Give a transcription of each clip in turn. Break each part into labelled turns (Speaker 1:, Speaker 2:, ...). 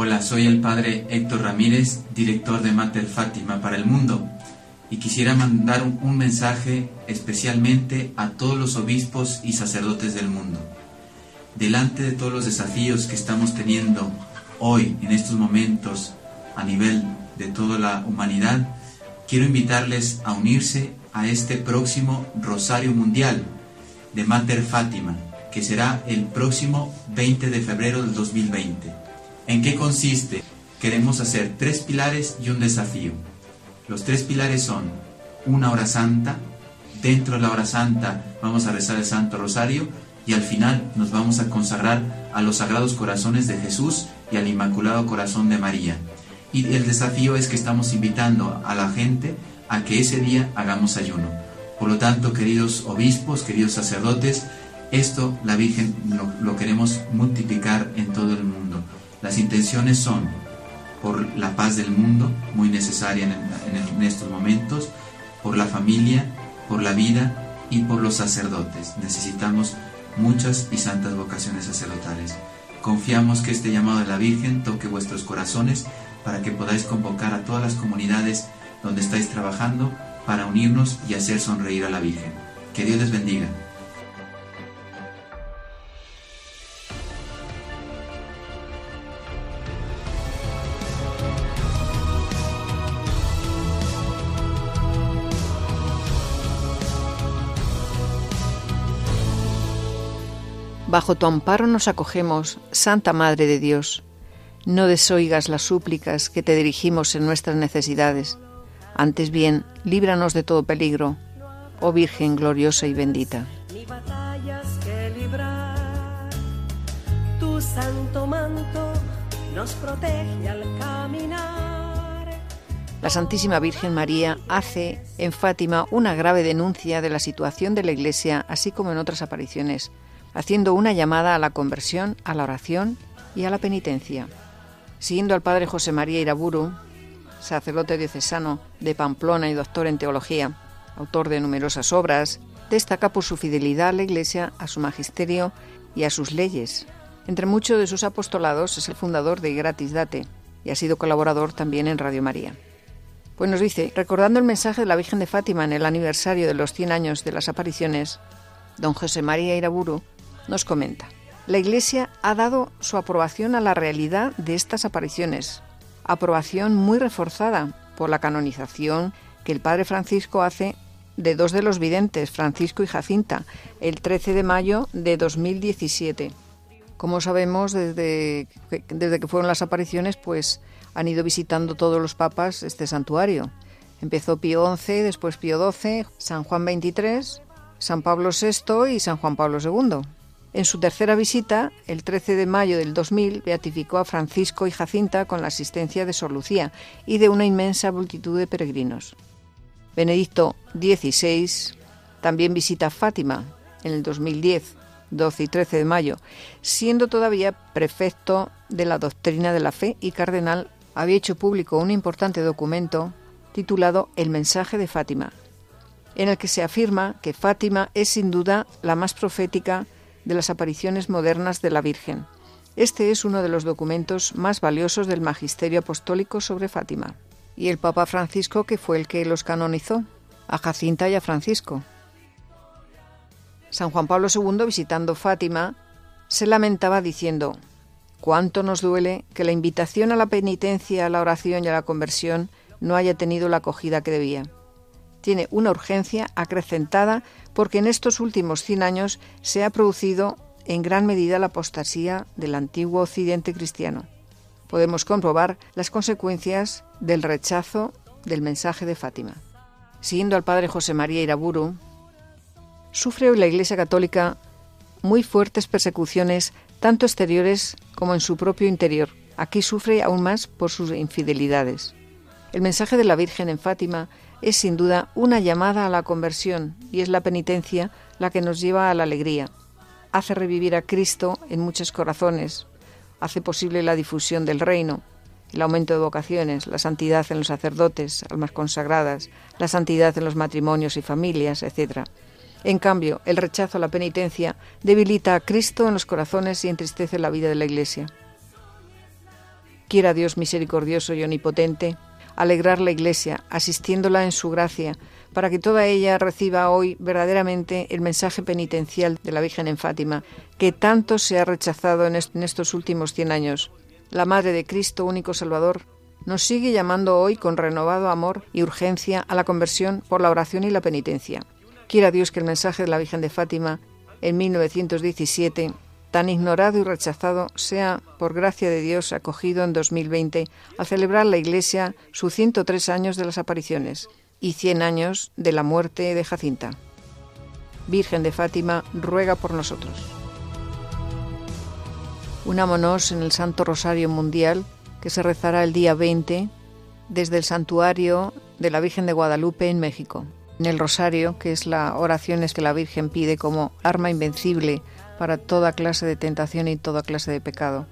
Speaker 1: Hola, soy el padre Héctor Ramírez, director de Mater Fátima para el mundo, y quisiera mandar un, mensaje especialmente a todos los obispos y sacerdotes del mundo. Delante de todos los desafíos que estamos teniendo hoy, en estos momentos, a nivel de toda la humanidad, quiero invitarles a unirse a este próximo Rosario Mundial de Mater Fátima, que será el próximo 20 de febrero del 2020. ¿En qué consiste? Queremos hacer tres pilares y un desafío. Los tres pilares son una hora santa, dentro de la hora santa vamos a rezar el Santo Rosario y al final nos vamos a consagrar a los Sagrados Corazones de Jesús y al Inmaculado Corazón de María. Y el desafío es que estamos invitando a la gente a que ese día hagamos ayuno. Por lo tanto, queridos obispos, queridos sacerdotes, esto la Virgen lo, lo queremos multiplicar en todo el mundo. Las intenciones son por la paz del mundo, muy necesaria en, estos momentos, por la familia, por la vida y por los sacerdotes. Necesitamos muchas y santas vocaciones sacerdotales. Confiamos que este llamado de la Virgen toque vuestros corazones para que podáis convocar a todas las comunidades donde estáis trabajando para unirnos y hacer sonreír a la Virgen. Que Dios les bendiga.
Speaker 2: Bajo tu amparo nos acogemos, Santa Madre de Dios. No desoigas las súplicas que te dirigimos en nuestras necesidades. Antes bien, líbranos de todo peligro, oh Virgen gloriosa y bendita.
Speaker 3: ni batallas que librar. Tu santo manto nos protege al caminar.
Speaker 2: La Santísima Virgen María hace en Fátima una grave denuncia de la situación de la Iglesia, así como en otras apariciones, haciendo una llamada a la conversión, a la oración y a la penitencia. Siguiendo al padre José María Iraburu, sacerdote diocesano de Pamplona y doctor en teología, autor de numerosas obras, destaca por su fidelidad a la Iglesia, a su magisterio y a sus leyes. Entre muchos de sus apostolados es el fundador de Gratis Date y ha sido colaborador también en Radio María. Pues nos dice, recordando el mensaje de la Virgen de Fátima en el aniversario de los 100 años de las apariciones, don José María Iraburu nos comenta, la Iglesia ha dado su aprobación a la realidad de estas apariciones, aprobación muy reforzada por la canonización que el Padre Francisco hace de dos de los videntes, Francisco y Jacinta, el 13 de mayo de 2017. Como sabemos, desde, que- fueron las apariciones, pues han ido visitando todos los papas este santuario. Empezó Pío XI, después Pío XII, San Juan XXIII, San Pablo VI y San Juan Pablo II. En su tercera visita, el 13 de mayo del 2000, beatificó a Francisco y Jacinta con la asistencia de Sor Lucía y de una inmensa multitud de peregrinos. Benedicto XVI también visita Fátima en el 2010, 12 y 13 de mayo, siendo todavía prefecto de la doctrina de la fe y cardenal, había hecho público un importante documento titulado El mensaje de Fátima, en el que se afirma que Fátima es sin duda la más profética de las apariciones modernas de la Virgen. Este es uno de los documentos más valiosos del magisterio apostólico sobre Fátima. Y el Papa Francisco, que fue el que los canonizó, a Jacinta y a Francisco. San Juan Pablo II, visitando Fátima, se lamentaba diciendo, cuánto nos duele que la invitación a la penitencia, a la oración y a la conversión no haya tenido la acogida que debía. Tiene una urgencia acrecentada porque en estos últimos 100 años se ha producido en gran medida la apostasía del antiguo occidente cristiano. Podemos comprobar las consecuencias del rechazo del mensaje de Fátima. Siguiendo al padre José María Iraburu, sufre hoy la Iglesia Católica muy fuertes persecuciones, tanto exteriores como en su propio interior. Aquí sufre aún más por sus infidelidades. El mensaje de la Virgen en Fátima es sin duda una llamada a la conversión y es la penitencia la que nos lleva a la alegría. Hace revivir a Cristo en muchos corazones, hace posible la difusión del reino, el aumento de vocaciones, la santidad en los sacerdotes, almas consagradas, la santidad en los matrimonios y familias, etc. En cambio, el rechazo a la penitencia debilita a Cristo en los corazones y entristece la vida de la Iglesia. Quiera Dios misericordioso y omnipotente alegrar la Iglesia, asistiéndola en su gracia, para que toda ella reciba hoy verdaderamente el mensaje penitencial de la Virgen en Fátima, que tanto se ha rechazado en, estos últimos cien años. La Madre de Cristo, único Salvador, nos sigue llamando hoy con renovado amor y urgencia a la conversión por la oración y la penitencia. Quiera Dios que el mensaje de la Virgen de Fátima en 1917 tan ignorado y rechazado, sea, por gracia de Dios, acogido en 2020 al celebrar la Iglesia sus 103 años de las apariciones y 100 años de la muerte de Jacinta. Virgen de Fátima, ruega por nosotros. Unámonos en el Santo Rosario Mundial que se rezará el día 20 desde el santuario de la Virgen de Guadalupe en México. En el rosario, que es la oración que la Virgen pide como arma invencible para toda clase de tentación y toda clase de pecado.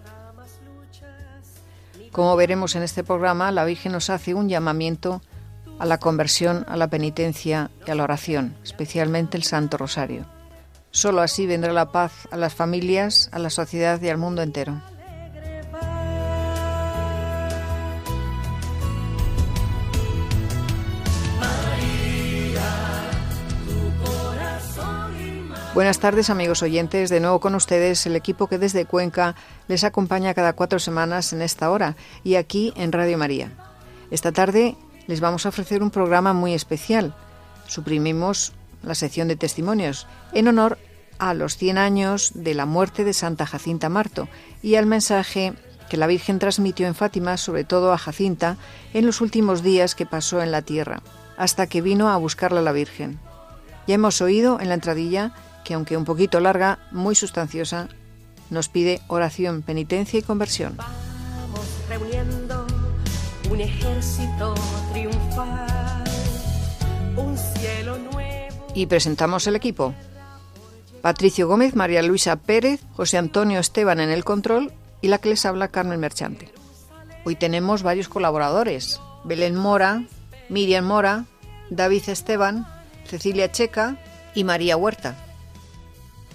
Speaker 2: Como veremos en este programa, la Virgen nos hace un llamamiento a la conversión, a la penitencia y a la oración, especialmente el Santo Rosario. Solo así vendrá la paz a las familias, a la sociedad y al mundo entero. Buenas tardes amigos oyentes, de nuevo con ustedes el equipo que desde Cuenca les acompaña cada cuatro semanas en esta hora y aquí en Radio María. Esta tarde les vamos a ofrecer un programa muy especial. Suprimimos la sección de testimonios en honor a los 100 años de la muerte de Santa Jacinta Marto y al mensaje que la Virgen transmitió en Fátima, sobre todo a Jacinta, en los últimos días que pasó en la tierra, hasta que vino a buscarla la Virgen. Ya hemos oído en la entradilla que aunque un poquito larga, muy sustanciosa, nos pide oración, penitencia y conversión.
Speaker 3: Vamos reuniendo un ejército triunfal, un cielo nuevo.
Speaker 2: Y presentamos el equipo. Patricio Gómez, María Luisa Pérez, José Antonio Esteban en el control y la que les habla Carmen Merchante. Hoy tenemos varios colaboradores. Belén Mora, Miriam Mora, David Esteban, Cecilia Checa y María Huerta.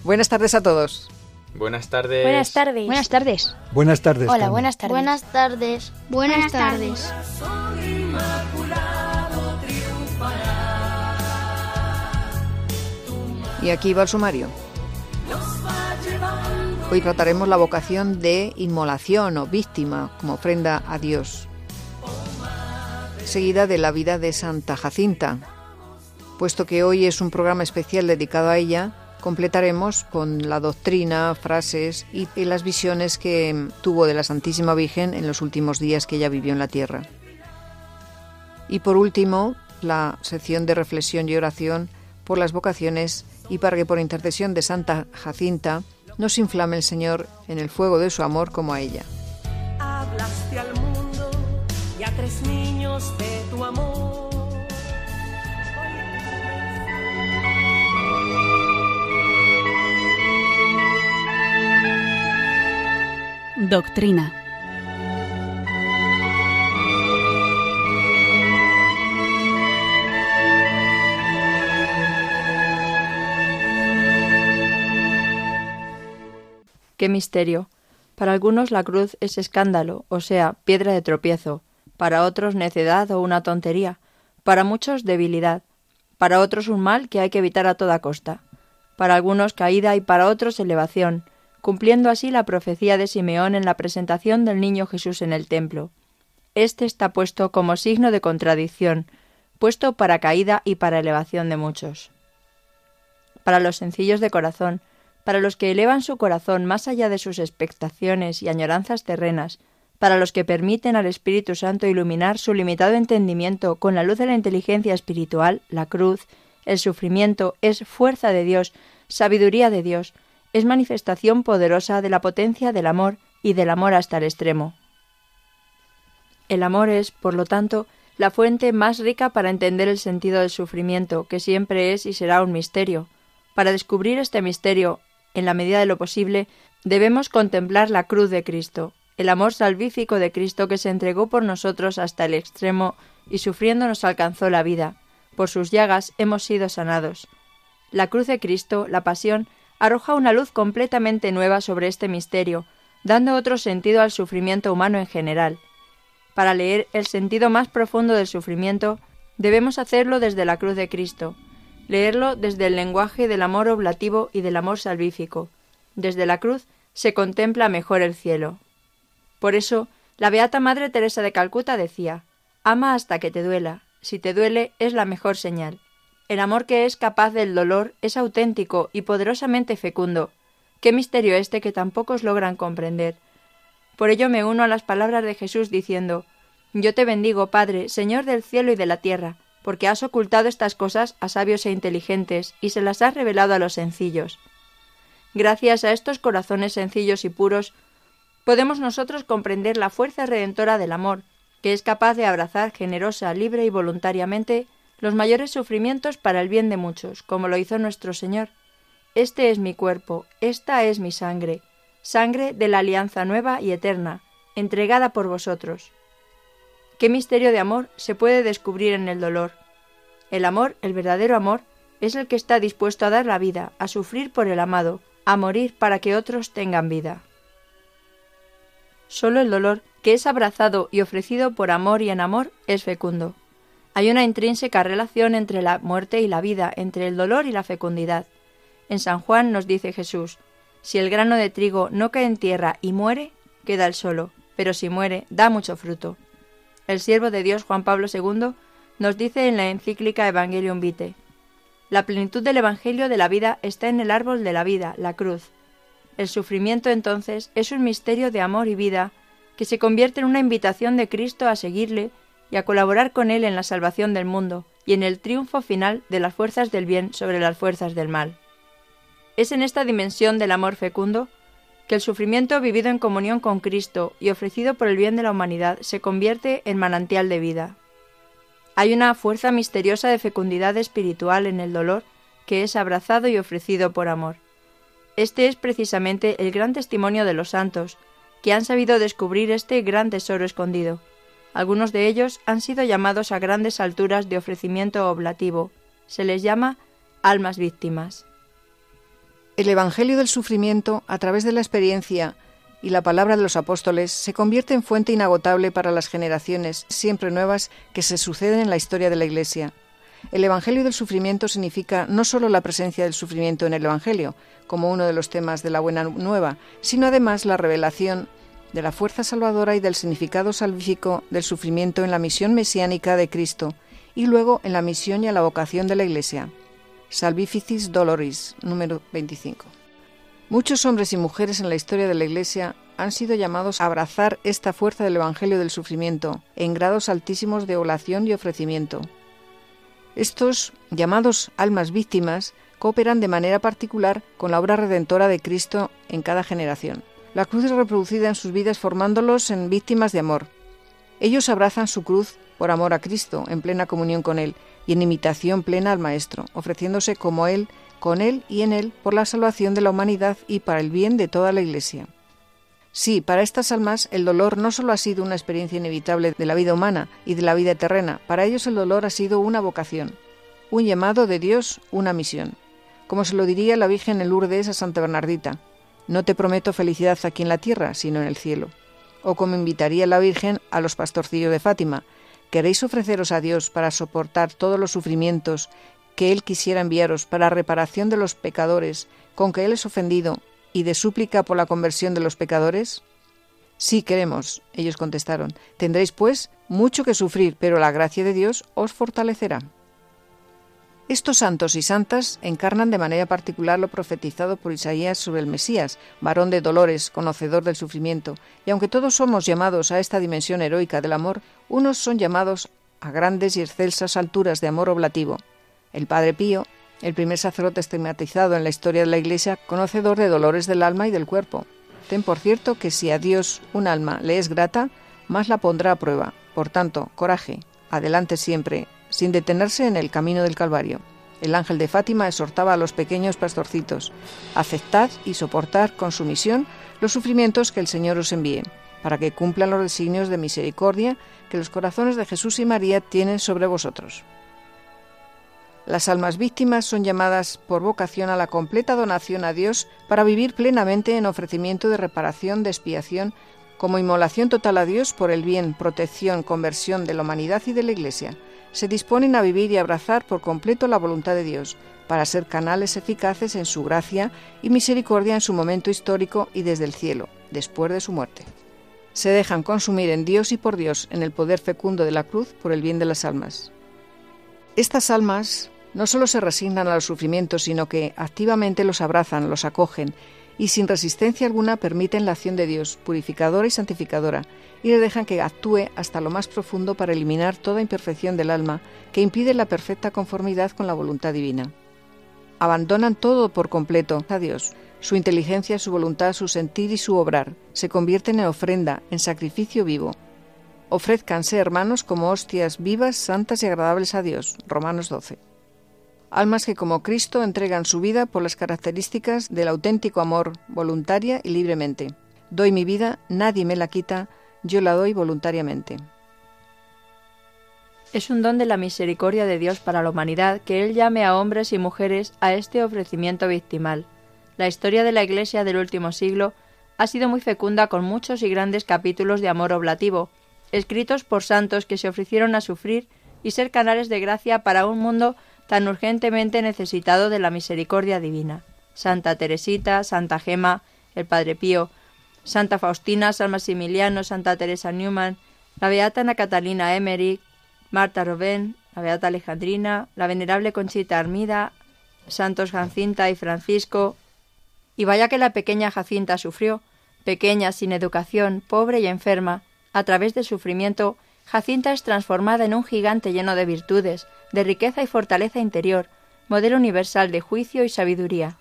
Speaker 2: Buenas tardes a todos.
Speaker 4: Buenas tardes.
Speaker 5: Buenas tardes.
Speaker 6: Buenas tardes.
Speaker 7: Buenas tardes.
Speaker 5: Hola, buenas tardes.
Speaker 6: Buenas tardes.
Speaker 5: Buenas tardes.
Speaker 2: Y aquí va el sumario. Hoy trataremos la vocación de inmolación o víctima como ofrenda a Dios. Seguida de la vida de Santa Jacinta. Puesto que hoy es un programa especial dedicado a ella, completaremos con la doctrina, frases y, las visiones que tuvo de la Santísima Virgen en los últimos días que ella vivió en la tierra. Y por último, la sección de reflexión y oración por las vocaciones y para que por intercesión de Santa Jacinta nos inflame el Señor en el fuego de su amor como a ella.
Speaker 3: Al mundo y a tres niños de tu amor.
Speaker 8: Doctrina.
Speaker 6: Qué misterio. Para algunos la cruz es escándalo, o sea, piedra de tropiezo, para otros necedad o una tontería, para muchos debilidad, para otros un mal que hay que evitar a toda costa, para algunos caída y para otros elevación, cumpliendo así la profecía de Simeón en la presentación del niño Jesús en el templo. Este está puesto como signo de contradicción, puesto para caída y para elevación de muchos. Para los sencillos de corazón, para los que elevan su corazón más allá de sus expectaciones y añoranzas terrenas, para los que permiten al Espíritu Santo iluminar su limitado entendimiento con la luz de la inteligencia espiritual, la cruz, el sufrimiento es fuerza de Dios, sabiduría de Dios, es manifestación poderosa de la potencia del amor y del amor hasta el extremo. El amor es, por lo tanto, la fuente más rica para entender el sentido del sufrimiento, que siempre es y será un misterio. Para descubrir este misterio, en la medida de lo posible, debemos contemplar la cruz de Cristo, el amor salvífico de Cristo que se entregó por nosotros hasta el extremo y sufriendo nos alcanzó la vida. Por sus llagas hemos sido sanados. La cruz de Cristo, la pasión, arroja una luz completamente nueva sobre este misterio, dando otro sentido al sufrimiento humano en general. Para leer el sentido más profundo del sufrimiento, debemos hacerlo desde la cruz de Cristo, leerlo desde el lenguaje del amor oblativo y del amor salvífico. Desde la cruz se contempla mejor el cielo. Por eso, la Beata Madre Teresa de Calcuta decía, Ama hasta que te duela, si te duele es la mejor señal. El amor que es capaz del dolor es auténtico y poderosamente fecundo. Qué misterio este que tan pocos logran comprender. Por ello me uno a las palabras de Jesús diciendo Yo te bendigo, Padre, Señor del cielo y de la tierra, porque has ocultado estas cosas a sabios e inteligentes y se las has revelado a los sencillos. Gracias a estos corazones sencillos y puros, podemos nosotros comprender la fuerza redentora del amor, que es capaz de abrazar generosa, libre y voluntariamente los mayores sufrimientos para el bien de muchos, como lo hizo nuestro Señor. Este es mi cuerpo, esta es mi sangre, sangre de la alianza nueva y eterna, entregada por vosotros. ¿Qué misterio de amor se puede descubrir en el dolor? El amor, el verdadero amor, es el que está dispuesto a dar la vida, a sufrir por el amado, a morir para que otros tengan vida. Solo el dolor, que es abrazado y ofrecido por amor y en amor, es fecundo. Hay una intrínseca relación entre la muerte y la vida, entre el dolor y la fecundidad. En San Juan nos dice Jesús, si el grano de trigo no cae en tierra y muere, queda el solo, pero si muere, da mucho fruto. El siervo de Dios Juan Pablo II nos dice en la encíclica Evangelium Vitae, la plenitud del Evangelio de la vida está en el árbol de la vida, la cruz. El sufrimiento entonces es un misterio de amor y vida que se convierte en una invitación de Cristo a seguirle y a colaborar con Él en la salvación del mundo y en el triunfo final de las fuerzas del bien sobre las fuerzas del mal. Es en esta dimensión del amor fecundo que el sufrimiento vivido en comunión con Cristo y ofrecido por el bien de la humanidad se convierte en manantial de vida. Hay una fuerza misteriosa de fecundidad espiritual en el dolor que es abrazado y ofrecido por amor. Este es precisamente el gran testimonio de los santos, que han sabido descubrir este gran tesoro escondido, algunos de ellos han sido llamados a grandes alturas de ofrecimiento oblativo. Se les llama almas víctimas.
Speaker 2: El Evangelio del Sufrimiento, a través de la experiencia y la palabra de los apóstoles, se convierte en fuente inagotable para las generaciones siempre nuevas que se suceden en la historia de la Iglesia. El Evangelio del Sufrimiento significa no solo la presencia del sufrimiento en el Evangelio, como uno de los temas de la Buena Nueva, sino además la revelación de la fuerza salvadora y del significado salvífico del sufrimiento en la misión mesiánica de Cristo y luego en la misión y a la vocación de la Iglesia. Salvificis Doloris, número 25. Muchos hombres y mujeres en la historia de la Iglesia han sido llamados a abrazar esta fuerza del Evangelio del sufrimiento en grados altísimos de oración y ofrecimiento. Estos llamados almas víctimas cooperan de manera particular con la obra redentora de Cristo en cada generación. La cruz es reproducida en sus vidas formándolos en víctimas de amor. Ellos abrazan su cruz por amor a Cristo, en plena comunión con Él y en imitación plena al Maestro, ofreciéndose como Él, con Él y en Él por la salvación de la humanidad y para el bien de toda la Iglesia. Sí, para estas almas el dolor no solo ha sido una experiencia inevitable de la vida humana y de la vida terrena, para ellos el dolor ha sido una vocación, un llamado de Dios, una misión. Como se lo diría la Virgen en Lourdes a Santa Bernardita, no te prometo felicidad aquí en la tierra, sino en el cielo. O como invitaría la Virgen a los pastorcillos de Fátima, ¿queréis ofreceros a Dios para soportar todos los sufrimientos que Él quisiera enviaros para reparación de los pecadores con que Él es ofendido y de súplica por la conversión de los pecadores? Sí queremos, ellos contestaron. Tendréis, pues, mucho que sufrir, pero la gracia de Dios os fortalecerá. Estos santos y santas encarnan de manera particular lo profetizado por Isaías sobre el Mesías, varón de dolores, conocedor del sufrimiento, y aunque todos somos llamados a esta dimensión heroica del amor, unos son llamados a grandes y excelsas alturas de amor oblativo. El Padre Pío, el primer sacerdote estigmatizado en la historia de la Iglesia, conocedor de dolores del alma y del cuerpo. Ten por cierto que si a Dios un alma le es grata, más la pondrá a prueba, Por tanto, coraje, adelante siempre, sin detenerse en el camino del Calvario. El ángel de Fátima exhortaba a los pequeños pastorcitos, aceptad y soportar con sumisión los sufrimientos que el Señor os envíe, para que cumplan los designios de misericordia que los corazones de Jesús y María tienen sobre vosotros. Las almas víctimas son llamadas por vocación a la completa donación a Dios para vivir plenamente en ofrecimiento de reparación, de expiación, como inmolación total a Dios por el bien, protección, conversión de la humanidad y de la Iglesia. Se disponen a vivir y abrazar por completo la voluntad de Dios, para ser canales eficaces en su gracia y misericordia en su momento histórico y desde el cielo, después de su muerte. Se dejan consumir en Dios y por Dios en el poder fecundo de la cruz por el bien de las almas. Estas almas no solo se resignan a los sufrimientos, sino que activamente los abrazan, los acogen y sin resistencia alguna permiten la acción de Dios, purificadora y santificadora, y le dejan que actúe hasta lo más profundo para eliminar toda imperfección del alma que impide la perfecta conformidad con la voluntad divina. Abandonan todo por completo a Dios, su inteligencia, su voluntad, su sentir y su obrar, se convierten en ofrenda, en sacrificio vivo. Ofrezcanse, hermanos, como hostias vivas, santas y agradables a Dios. Romanos 12 almas que como Cristo entregan su vida por las características del auténtico amor, voluntaria y libremente. Doy mi vida, nadie me la quita, yo la doy voluntariamente.
Speaker 6: Es un don de la misericordia de Dios para la humanidad que Él llame a hombres y mujeres a este ofrecimiento victimal. La historia de la Iglesia del último siglo ha sido muy fecunda con muchos y grandes capítulos de amor oblativo, escritos por santos que se ofrecieron a sufrir y ser canales de gracia para un mundo tan urgentemente necesitado de la misericordia divina. Santa Teresita, Santa Gema, el Padre Pío, Santa Faustina, San Maximiliano, Santa Teresa Newman, la Beata Ana Catalina Emmerich, Marta Robén, la Beata Alejandrina, la Venerable Conchita Armida, Santos Jacinta y Francisco. Y vaya que la pequeña Jacinta sufrió, pequeña, sin educación, pobre y enferma, a través del sufrimiento, Jacinta es transformada en un gigante lleno de virtudes, de riqueza y fortaleza interior, modelo universal de juicio y sabiduría.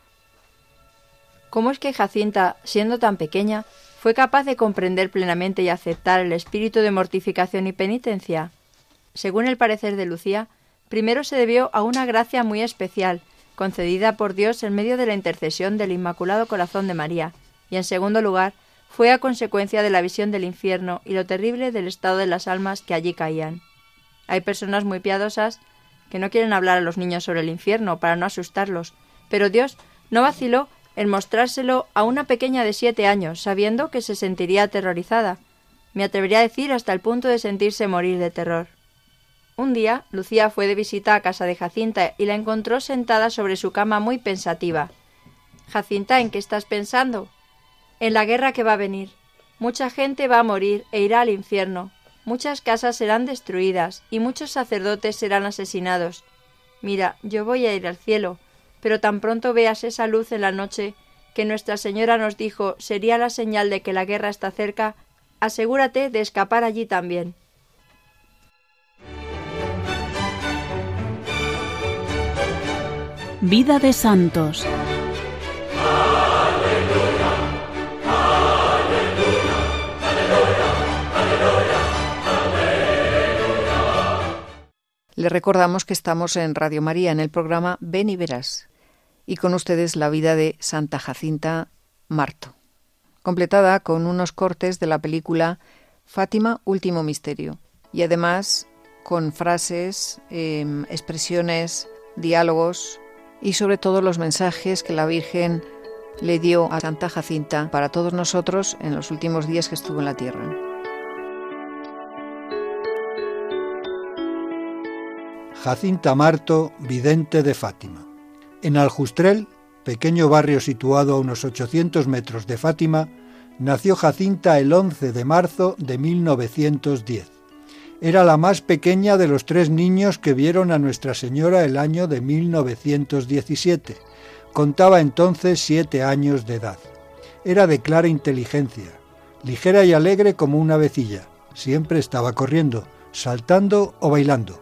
Speaker 6: ¿Cómo es que Jacinta, siendo tan pequeña, fue capaz de comprender plenamente y aceptar el espíritu de mortificación y penitencia? Según el parecer de Lucía, primero se debió a una gracia muy especial, concedida por Dios en medio de la intercesión del Inmaculado Corazón de María, y en segundo lugar, fue a consecuencia de la visión del infierno y lo terrible del estado de las almas que allí caían. Hay personas muy piadosas que no quieren hablar a los niños sobre el infierno para no asustarlos, pero Dios no vaciló en mostrárselo a una pequeña de siete años, sabiendo que se sentiría aterrorizada. Me atrevería a decir hasta el punto de sentirse morir de terror. Un día, Lucía fue de visita a casa de Jacinta y la encontró sentada sobre su cama muy pensativa. Jacinta, ¿en qué estás pensando? En la guerra que va a venir. Mucha gente va a morir e irá al infierno. Muchas casas serán destruidas y muchos sacerdotes serán asesinados. Mira, yo voy a ir al cielo, pero tan pronto veas esa luz en la noche que Nuestra Señora nos dijo sería la señal de que la guerra está cerca, asegúrate de escapar allí también.
Speaker 8: Vida de Santos.
Speaker 2: Le recordamos que estamos en Radio María en el programa Ven y Verás y con ustedes la vida de Santa Jacinta Marto, completada con unos cortes de la película Fátima, Último Misterio y además con frases, em, expresiones, diálogos y sobre todo los mensajes que la Virgen le dio a Santa Jacinta para todos nosotros en los últimos días que estuvo en la tierra.
Speaker 4: Jacinta Marto, vidente de Fátima. En Aljustrel, pequeño barrio situado a unos 800 metros de Fátima, nació Jacinta el 11 de marzo de 1910. Era la más pequeña de los tres niños que vieron a Nuestra Señora el año de 1917. Contaba entonces siete años de edad. Era de clara inteligencia, ligera y alegre como una vecilla. Siempre estaba corriendo, saltando o bailando.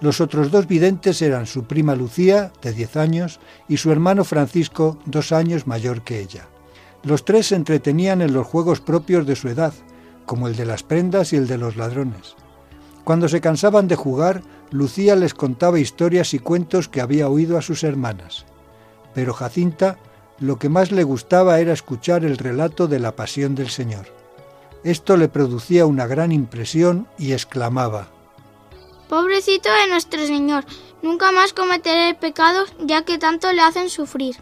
Speaker 4: Los otros dos videntes eran su prima Lucía, de 10 años, y su hermano Francisco, dos años mayor que ella. Los tres se entretenían en los juegos propios de su edad, como el de las prendas y el de los ladrones. Cuando se cansaban de jugar, Lucía les contaba historias y cuentos que había oído a sus hermanas. Pero Jacinta lo que más le gustaba era escuchar el relato de la pasión del Señor. Esto le producía una gran impresión y exclamaba,
Speaker 5: Pobrecito de nuestro Señor, nunca más cometeré pecados ya que tanto le hacen sufrir.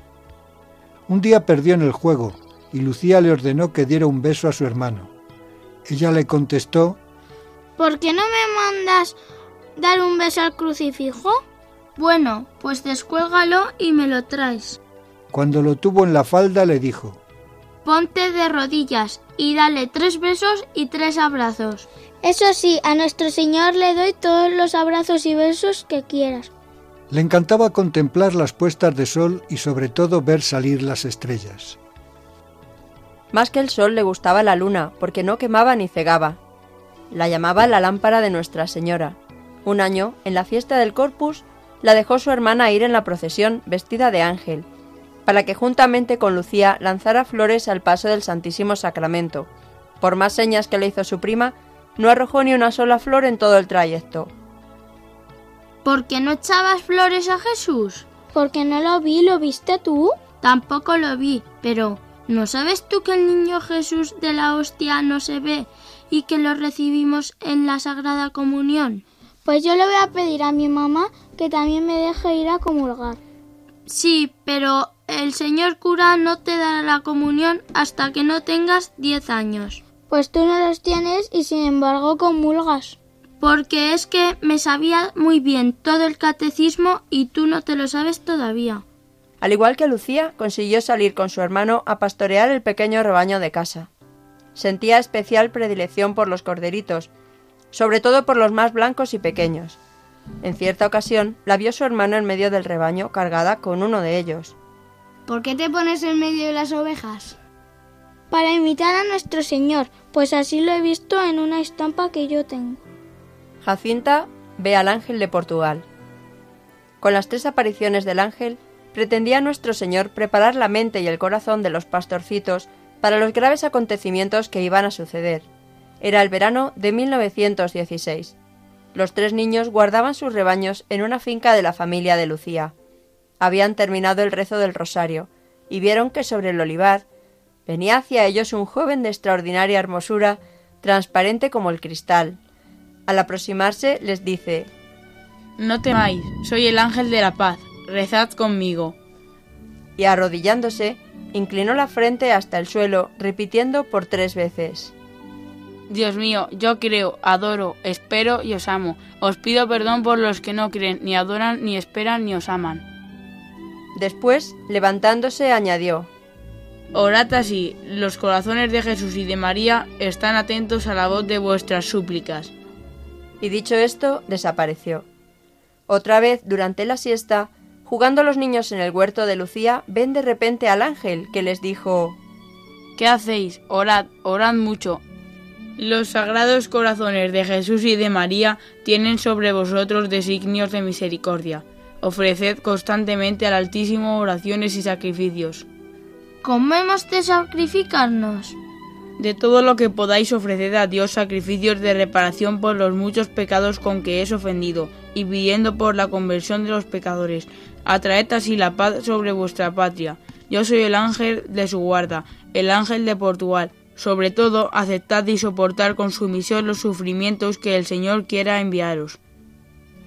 Speaker 4: Un día perdió en el juego y Lucía le ordenó que diera un beso a su hermano. Ella le contestó,
Speaker 5: ¿Por qué no me mandas dar un beso al crucifijo?
Speaker 7: Bueno, pues descuélgalo y me lo traes.
Speaker 4: Cuando lo tuvo en la falda le dijo,
Speaker 7: Ponte de rodillas y dale tres besos y tres abrazos.
Speaker 5: Eso sí, a nuestro Señor le doy todos los abrazos y besos que quieras.
Speaker 4: Le encantaba contemplar las puestas de sol y sobre todo ver salir las estrellas.
Speaker 6: Más que el sol le gustaba la luna, porque no quemaba ni cegaba. La llamaba la lámpara de Nuestra Señora. Un año, en la fiesta del Corpus, la dejó su hermana ir en la procesión vestida de ángel, para que juntamente con Lucía lanzara flores al paso del Santísimo Sacramento. Por más señas que le hizo su prima, no arrojó ni una sola flor en todo el trayecto.
Speaker 7: ¿Por qué no echabas flores a Jesús?
Speaker 5: Porque no lo vi, ¿lo viste tú?
Speaker 7: Tampoco lo vi, pero ¿no sabes tú que el niño Jesús de la hostia no se ve y que lo recibimos en la Sagrada Comunión?
Speaker 5: Pues yo le voy a pedir a mi mamá que también me deje ir a comulgar.
Speaker 7: Sí, pero el señor cura no te dará la comunión hasta que no tengas diez años.
Speaker 5: Pues tú no los tienes y sin embargo comulgas.
Speaker 7: Porque es que me sabía muy bien todo el catecismo y tú no te lo sabes todavía.
Speaker 6: Al igual que Lucía, consiguió salir con su hermano a pastorear el pequeño rebaño de casa. Sentía especial predilección por los corderitos, sobre todo por los más blancos y pequeños. En cierta ocasión la vio su hermano en medio del rebaño cargada con uno de ellos.
Speaker 7: ¿Por qué te pones en medio de las ovejas?
Speaker 5: Para imitar a nuestro Señor, pues así lo he visto en una estampa que yo tengo.
Speaker 6: Jacinta ve al ángel de Portugal. Con las tres apariciones del ángel, pretendía nuestro Señor preparar la mente y el corazón de los pastorcitos para los graves acontecimientos que iban a suceder. Era el verano de 1916. Los tres niños guardaban sus rebaños en una finca de la familia de Lucía. Habían terminado el rezo del rosario y vieron que sobre el olivar venía hacia ellos un joven de extraordinaria hermosura, transparente como el cristal. Al aproximarse les dice
Speaker 9: No temáis, soy el ángel de la paz, rezad conmigo.
Speaker 6: Y arrodillándose, inclinó la frente hasta el suelo, repitiendo por tres veces
Speaker 9: Dios mío, yo creo, adoro, espero y os amo. Os pido perdón por los que no creen, ni adoran, ni esperan, ni os aman.
Speaker 6: Después, levantándose, añadió
Speaker 9: Orad así, los corazones de Jesús y de María están atentos a la voz de vuestras súplicas.
Speaker 6: Y dicho esto, desapareció. Otra vez, durante la siesta, jugando los niños en el huerto de Lucía, ven de repente al ángel que les dijo
Speaker 9: ¿Qué hacéis? Orad, orad mucho. Los sagrados corazones de Jesús y de María tienen sobre vosotros designios de misericordia. Ofreced constantemente al Altísimo oraciones y sacrificios.
Speaker 7: ¿Cómo hemos de sacrificarnos?
Speaker 9: De todo lo que podáis ofrecer a Dios sacrificios de reparación por los muchos pecados con que es ofendido, y pidiendo por la conversión de los pecadores. Atraed así la paz sobre vuestra patria. Yo soy el ángel de su guarda, el ángel de Portugal. Sobre todo, aceptad y soportar con sumisión los sufrimientos que el Señor quiera enviaros.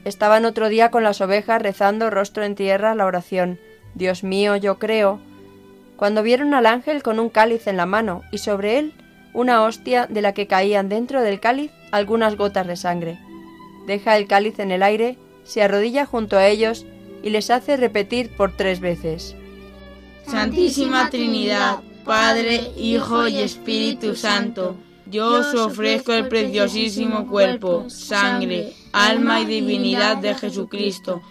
Speaker 6: Estaban otro día con las ovejas rezando rostro en tierra la oración Dios mío, yo creo, cuando vieron al ángel con un cáliz en la mano y sobre él una hostia de la que caían dentro del cáliz algunas gotas de sangre. Deja el cáliz en el aire, se arrodilla junto a ellos y les hace repetir por tres veces.
Speaker 9: Santísima Trinidad, Padre, Hijo y Espíritu Santo, yo os ofrezco el preciosísimo cuerpo, sangre, alma y divinidad de Jesucristo,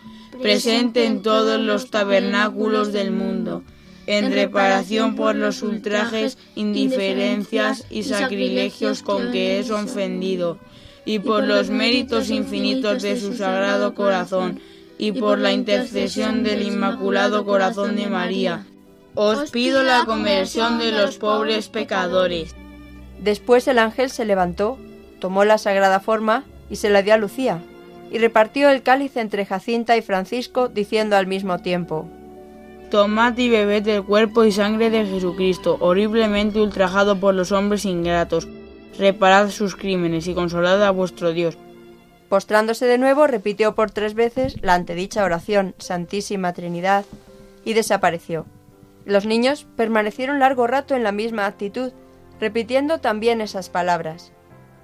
Speaker 9: presente en todos los tabernáculos del mundo, en reparación por los ultrajes, indiferencias y sacrilegios con que es ofendido, y por los méritos infinitos de su sagrado corazón, y por la intercesión del Inmaculado Corazón de María, os pido la conversión de los pobres pecadores.
Speaker 6: Después el ángel se levantó, tomó la sagrada forma y se la dio a Lucía, y repartió el cáliz entre Jacinta y Francisco, diciendo al mismo tiempo,
Speaker 9: Tomad y bebed del cuerpo y sangre de Jesucristo, horriblemente ultrajado por los hombres ingratos. Reparad sus crímenes y consolad a vuestro Dios.
Speaker 6: Postrándose de nuevo, repitió por tres veces la antedicha oración, Santísima Trinidad, y desapareció. Los niños permanecieron largo rato en la misma actitud, repitiendo también esas palabras.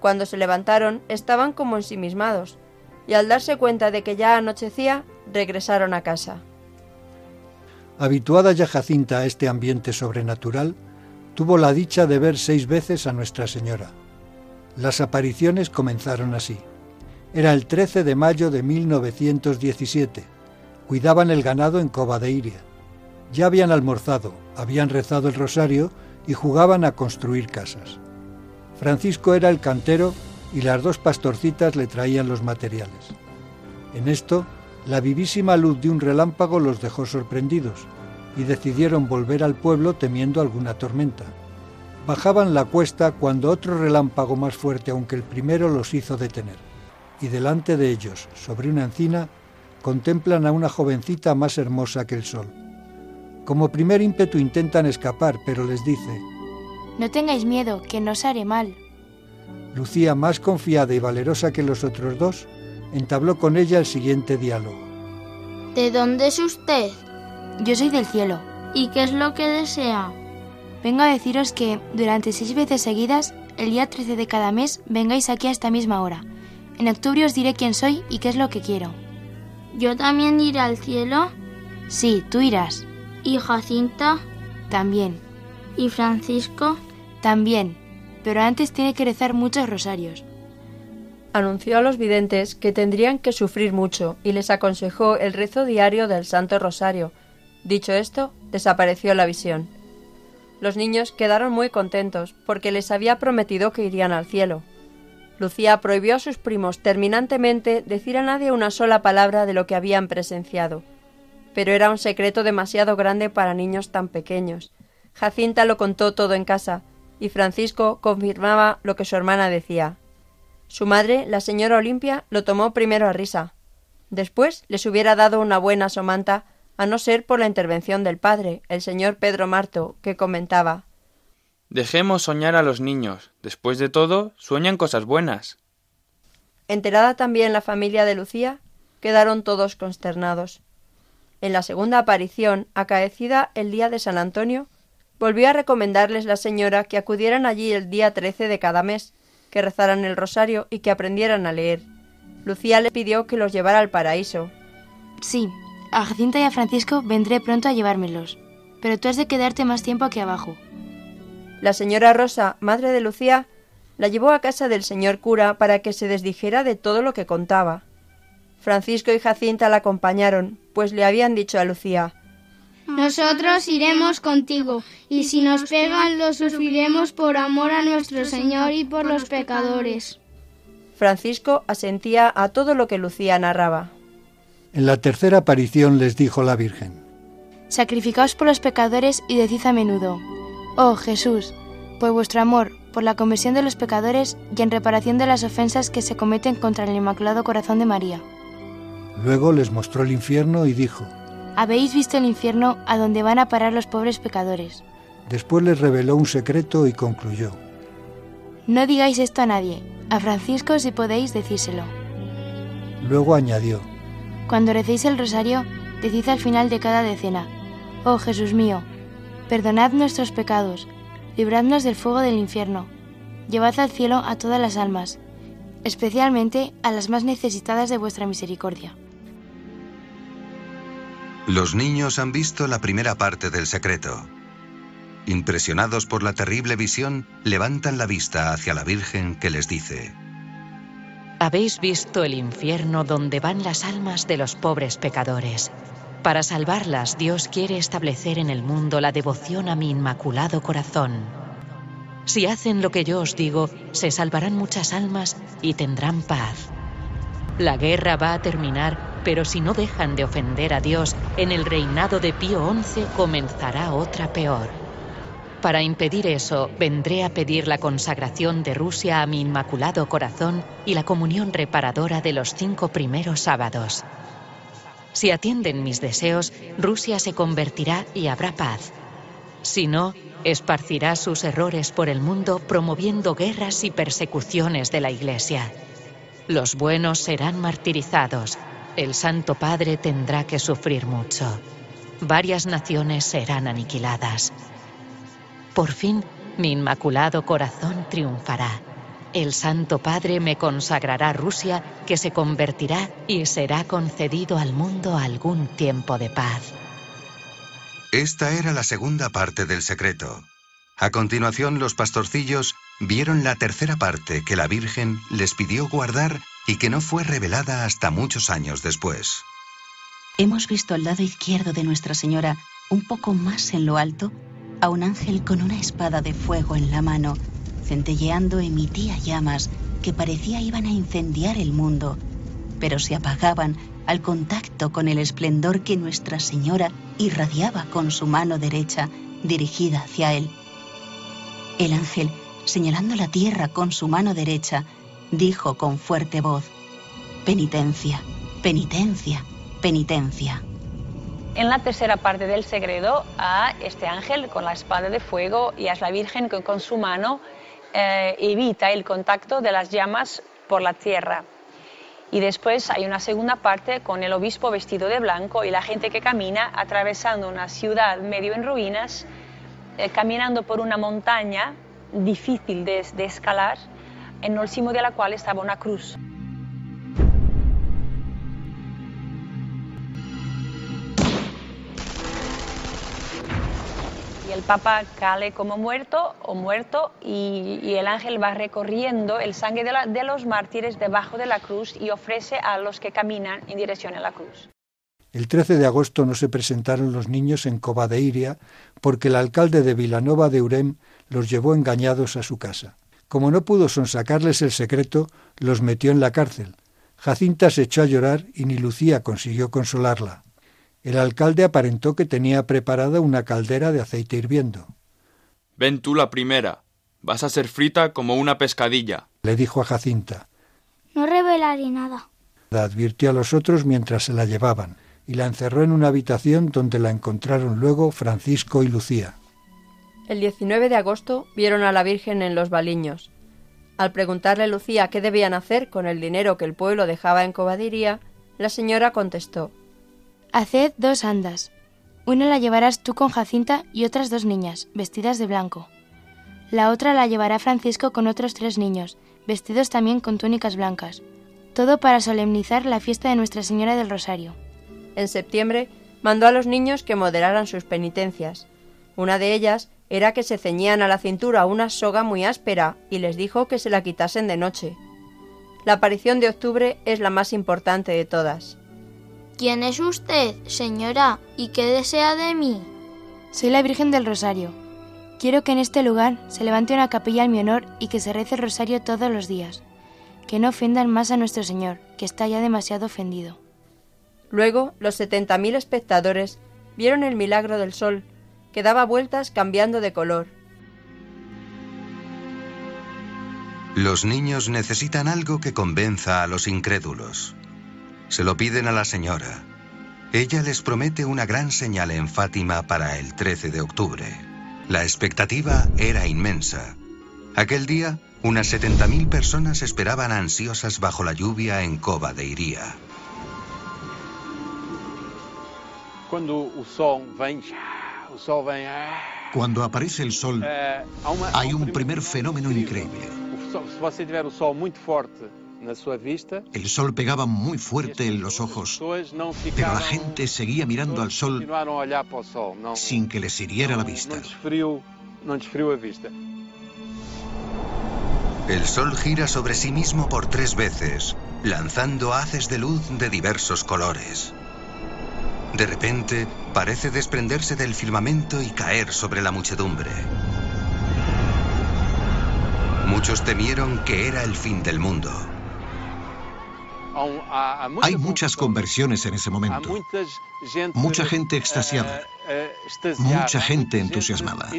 Speaker 6: Cuando se levantaron, estaban como ensimismados, y al darse cuenta de que ya anochecía, regresaron a casa.
Speaker 4: Habituada ya Jacinta a este ambiente sobrenatural, tuvo la dicha de ver seis veces a Nuestra Señora. Las apariciones comenzaron así. Era el 13 de mayo de 1917. Cuidaban el ganado en Cova de Iria. Ya habían almorzado, habían rezado el rosario y jugaban a construir casas. Francisco era el cantero y las dos pastorcitas le traían los materiales. En esto, la vivísima luz de un relámpago los dejó sorprendidos y decidieron volver al pueblo temiendo alguna tormenta. Bajaban la cuesta cuando otro relámpago más fuerte aunque el primero los hizo detener, y delante de ellos, sobre una encina, contemplan a una jovencita más hermosa que el sol. Como primer ímpetu intentan escapar, pero les dice,
Speaker 7: No tengáis miedo, que no os haré mal.
Speaker 4: Lucía, más confiada y valerosa que los otros dos, entabló con ella el siguiente diálogo.
Speaker 5: ¿De dónde es usted?
Speaker 7: Yo soy del cielo.
Speaker 5: ¿Y qué es lo que desea?
Speaker 7: Vengo a deciros que durante seis veces seguidas, el día 13 de cada mes, vengáis aquí a esta misma hora. En octubre os diré quién soy y qué es lo que quiero.
Speaker 5: ¿Yo también iré al cielo?
Speaker 7: Sí, tú irás.
Speaker 5: ¿Y Jacinta?
Speaker 7: También.
Speaker 5: ¿Y Francisco?
Speaker 7: También. Pero antes tiene que rezar muchos rosarios.
Speaker 6: Anunció a los videntes que tendrían que sufrir mucho y les aconsejó el rezo diario del Santo Rosario. Dicho esto, desapareció la visión. Los niños quedaron muy contentos porque les había prometido que irían al cielo. Lucía prohibió a sus primos terminantemente decir a nadie una sola palabra de lo que habían presenciado. Pero era un secreto demasiado grande para niños tan pequeños. Jacinta lo contó todo en casa, y Francisco confirmaba lo que su hermana decía. Su madre, la señora Olimpia, lo tomó primero a risa. Después les hubiera dado una buena somanta, a no ser por la intervención del padre, el señor Pedro Marto, que comentaba
Speaker 10: Dejemos soñar a los niños. Después de todo, sueñan cosas buenas.
Speaker 6: Enterada también la familia de Lucía, quedaron todos consternados. En la segunda aparición, acaecida el día de San Antonio, volvió a recomendarles la señora que acudieran allí el día trece de cada mes, que rezaran el rosario y que aprendieran a leer. Lucía le pidió que los llevara al paraíso.
Speaker 7: Sí, a Jacinta y a Francisco vendré pronto a llevármelos, pero tú has de quedarte más tiempo aquí abajo.
Speaker 6: La señora Rosa, madre de Lucía, la llevó a casa del señor cura para que se desdijera de todo lo que contaba. Francisco y Jacinta la acompañaron, pues le habían dicho a Lucía
Speaker 5: Nosotros iremos contigo, y si nos pegan lo sufriremos por amor a nuestro Señor y por los pecadores.
Speaker 6: Francisco asentía a todo lo que Lucía narraba.
Speaker 4: En la tercera aparición les dijo la Virgen,
Speaker 7: Sacrificaos por los pecadores y decid a menudo, Oh Jesús, por vuestro amor, por la conversión de los pecadores y en reparación de las ofensas que se cometen contra el Inmaculado Corazón de María.
Speaker 4: Luego les mostró el infierno y dijo,
Speaker 7: Habéis visto el infierno a donde van a parar los pobres pecadores.
Speaker 4: Después les reveló un secreto y concluyó,
Speaker 7: No digáis esto a nadie, a Francisco si podéis decírselo.
Speaker 4: Luego añadió,
Speaker 7: Cuando recéis el rosario, decid al final de cada decena, Oh Jesús mío, perdonad nuestros pecados, libradnos del fuego del infierno, llevad al cielo a todas las almas, especialmente a las más necesitadas de vuestra misericordia.
Speaker 11: Los niños han visto la primera parte del secreto. Impresionados por la terrible visión, levantan la vista hacia la Virgen que les dice,
Speaker 12: Habéis visto el infierno donde van las almas de los pobres pecadores. Para salvarlas, Dios quiere establecer en el mundo la devoción a mi inmaculado corazón. Si hacen lo que yo os digo, se salvarán muchas almas y tendrán paz. La guerra va a terminar, pero si no dejan de ofender a Dios, en el reinado de Pío XI comenzará otra peor. Para impedir eso, vendré a pedir la consagración de Rusia a mi Inmaculado Corazón y la comunión reparadora de los cinco primeros sábados. Si atienden mis deseos, Rusia se convertirá y habrá paz. Si no, esparcirá sus errores por el mundo promoviendo guerras y persecuciones de la Iglesia. Los buenos serán martirizados. El Santo Padre tendrá que sufrir mucho. Varias naciones serán aniquiladas. Por fin, mi inmaculado corazón triunfará. El Santo Padre me consagrará Rusia, que se convertirá y será concedido al mundo algún tiempo de paz.
Speaker 11: Esta era la segunda parte del secreto. A continuación, los pastorcillos vieron la tercera parte que la Virgen les pidió guardar y que no fue revelada hasta muchos años después.
Speaker 13: Hemos visto al lado izquierdo de Nuestra Señora, un poco más en lo alto, a un ángel con una espada de fuego en la mano, centelleando emitía llamas que parecía iban a incendiar el mundo, pero se apagaban al contacto con el esplendor que Nuestra Señora irradiaba con su mano derecha dirigida hacia él. El ángel, señalando la tierra con su mano derecha, dijo con fuerte voz, Penitencia, penitencia, penitencia.
Speaker 14: En la tercera parte del segredo, a este ángel con la espada de fuego y a la Virgen que con su mano eh, evita el contacto de las llamas por la tierra. Y después hay una segunda parte con el obispo vestido de blanco y la gente que camina atravesando una ciudad medio en ruinas, eh, caminando por una montaña difícil de, de escalar, en el cimo de la cual estaba una cruz. el Papa cale como muerto o muerto y, el ángel va recorriendo el sangre de, los mártires debajo de la cruz y ofrece a los que caminan en dirección a la cruz.
Speaker 4: El 13 de agosto no se presentaron los niños en Cobadeiria porque el alcalde de Vilanova de Urem los llevó engañados a su casa. Como no pudo sonsacarles el secreto, los metió en la cárcel. Jacinta se echó a llorar y ni Lucía consiguió consolarla. El alcalde aparentó que tenía preparada una caldera de aceite hirviendo.
Speaker 10: Ven tú la primera. Vas a ser frita como una pescadilla.
Speaker 4: Le dijo a Jacinta.
Speaker 5: No revelaré nada.
Speaker 4: La advirtió a los otros mientras se la llevaban, y la encerró en una habitación donde la encontraron luego Francisco y Lucía.
Speaker 6: El 19 de agosto vieron a la Virgen en los Baliños. Al preguntarle a Lucía qué debían hacer con el dinero que el pueblo dejaba en Cobadiría, la señora contestó
Speaker 7: Haced dos andas. Una la llevarás tú con Jacinta y otras dos niñas, vestidas de blanco. La otra la llevará Francisco con otros tres niños, vestidos también con túnicas blancas. Todo para solemnizar la fiesta de Nuestra Señora del Rosario.
Speaker 6: En septiembre mandó a los niños que moderaran sus penitencias. Una de ellas era que se ceñían a la cintura una soga muy áspera y les dijo que se la quitasen de noche. La aparición de octubre es la más importante de todas.
Speaker 5: ¿Quién es usted, señora? ¿Y qué desea de mí?
Speaker 7: Soy la Virgen del Rosario. Quiero que en este lugar se levante una capilla en mi honor y que se rece el rosario todos los días. Que no ofendan más a nuestro Señor, que está ya demasiado ofendido.
Speaker 6: Luego, los setenta mil espectadores vieron el milagro del sol, que daba vueltas cambiando de color.
Speaker 11: Los niños necesitan algo que convenza a los incrédulos. Se lo piden a la señora. Ella les promete una gran señal en Fátima para el 13 de octubre. La expectativa era inmensa. Aquel día, unas 70.000 personas esperaban ansiosas bajo la lluvia en Cova de Iría.
Speaker 15: Cuando aparece el sol, hay un primer fenómeno increíble. El sol pegaba muy fuerte en los ojos, pero la gente seguía mirando al sol sin que les hiriera la vista.
Speaker 11: El sol gira sobre sí mismo por tres veces, lanzando haces de luz de diversos colores. De repente, parece desprenderse del firmamento y caer sobre la muchedumbre. Muchos temieron que era el fin del mundo.
Speaker 15: Hay muchas conversiones en ese momento. Mucha gente extasiada. Mucha gente entusiasmada.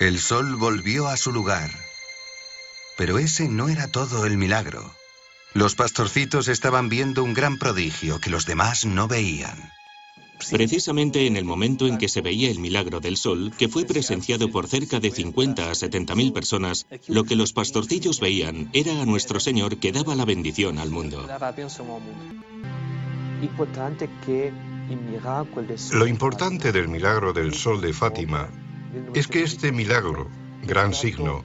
Speaker 11: El sol volvió a su lugar. Pero ese no era todo el milagro. Los pastorcitos estaban viendo un gran prodigio que los demás no veían.
Speaker 16: Precisamente en el momento en que se veía el milagro del sol, que fue presenciado por cerca de 50 a 70 mil personas, lo que los pastorcillos veían era a nuestro Señor que daba la bendición al mundo.
Speaker 17: Lo importante del milagro del sol de Fátima es que este milagro, gran signo,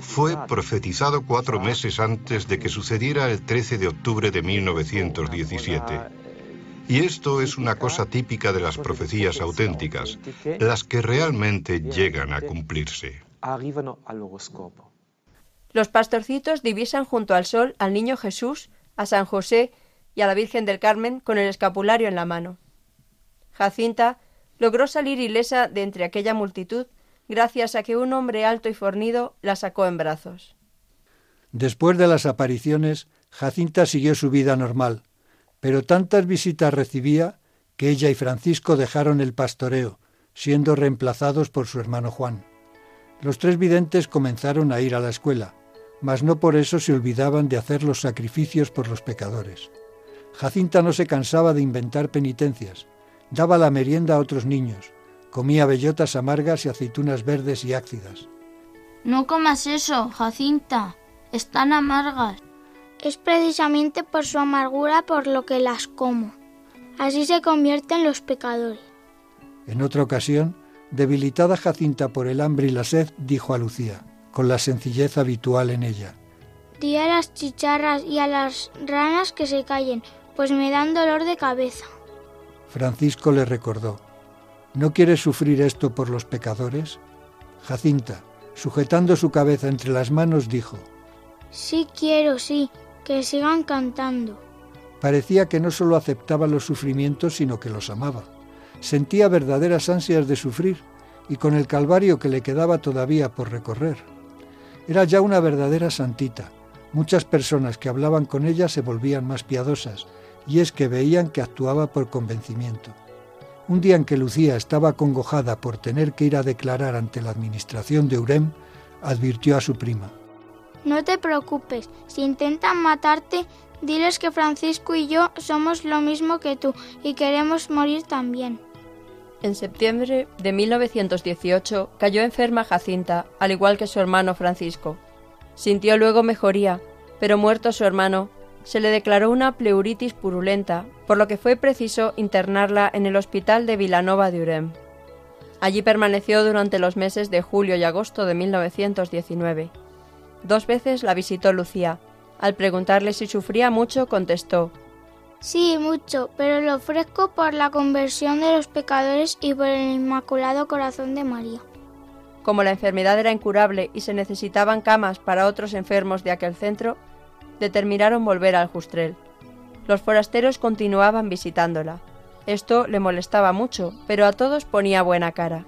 Speaker 17: fue profetizado cuatro meses antes de que sucediera el 13 de octubre de 1917 y esto es una cosa típica de las profecías auténticas, las que realmente llegan a cumplirse.
Speaker 6: Los pastorcitos divisan junto al sol al niño Jesús, a San José y a la Virgen del Carmen con el escapulario en la mano. Jacinta logró salir ilesa de entre aquella multitud gracias a que un hombre alto y fornido la sacó en brazos.
Speaker 4: Después de las apariciones, Jacinta siguió su vida normal, pero tantas visitas recibía que ella y Francisco dejaron el pastoreo, siendo reemplazados por su hermano Juan. Los tres videntes comenzaron a ir a la escuela, mas no por eso se olvidaban de hacer los sacrificios por los pecadores. Jacinta no se cansaba de inventar penitencias, daba la merienda a otros niños, comía bellotas amargas y aceitunas verdes y ácidas.
Speaker 5: No comas eso, Jacinta, están amargas. Es precisamente por su amargura por lo que las como. Así se convierten los pecadores.
Speaker 4: En otra ocasión, debilitada Jacinta por el hambre y la sed, dijo a Lucía, con la sencillez habitual en ella.
Speaker 5: Di a las chicharras y a las ranas que se callen, pues me dan dolor de cabeza.
Speaker 4: Francisco le recordó, ¿no quieres sufrir esto por los pecadores? Jacinta, sujetando su cabeza entre las manos, dijo,
Speaker 5: Sí quiero, sí, que sigan cantando.
Speaker 4: Parecía que no solo aceptaba los sufrimientos, sino que los amaba. Sentía verdaderas ansias de sufrir y con el calvario que le quedaba todavía por recorrer. Era ya una verdadera santita. Muchas personas que hablaban con ella se volvían más piadosas, y es que veían que actuaba por convencimiento. Un día en que Lucía estaba acongojada por tener que ir a declarar ante la administración de Urem, advirtió a su prima.
Speaker 5: No te preocupes, si intentan matarte, diles que Francisco y yo somos lo mismo que tú y queremos morir también.
Speaker 6: En septiembre de 1918 cayó enferma Jacinta, al igual que su hermano Francisco. Sintió luego mejoría, pero muerto su hermano, se le declaró una pleuritis purulenta, por lo que fue preciso internarla en el hospital de Vilanova de Urem. Allí permaneció durante los meses de julio y agosto de 1919. Dos veces la visitó Lucía. Al preguntarle si sufría mucho, contestó
Speaker 5: Sí, mucho, pero lo ofrezco por la conversión de los pecadores y por el Inmaculado Corazón de María.
Speaker 6: Como la enfermedad era incurable y se necesitaban camas para otros enfermos de aquel centro, determinaron volver al Justrel. Los forasteros continuaban visitándola. Esto le molestaba mucho, pero a todos ponía buena cara.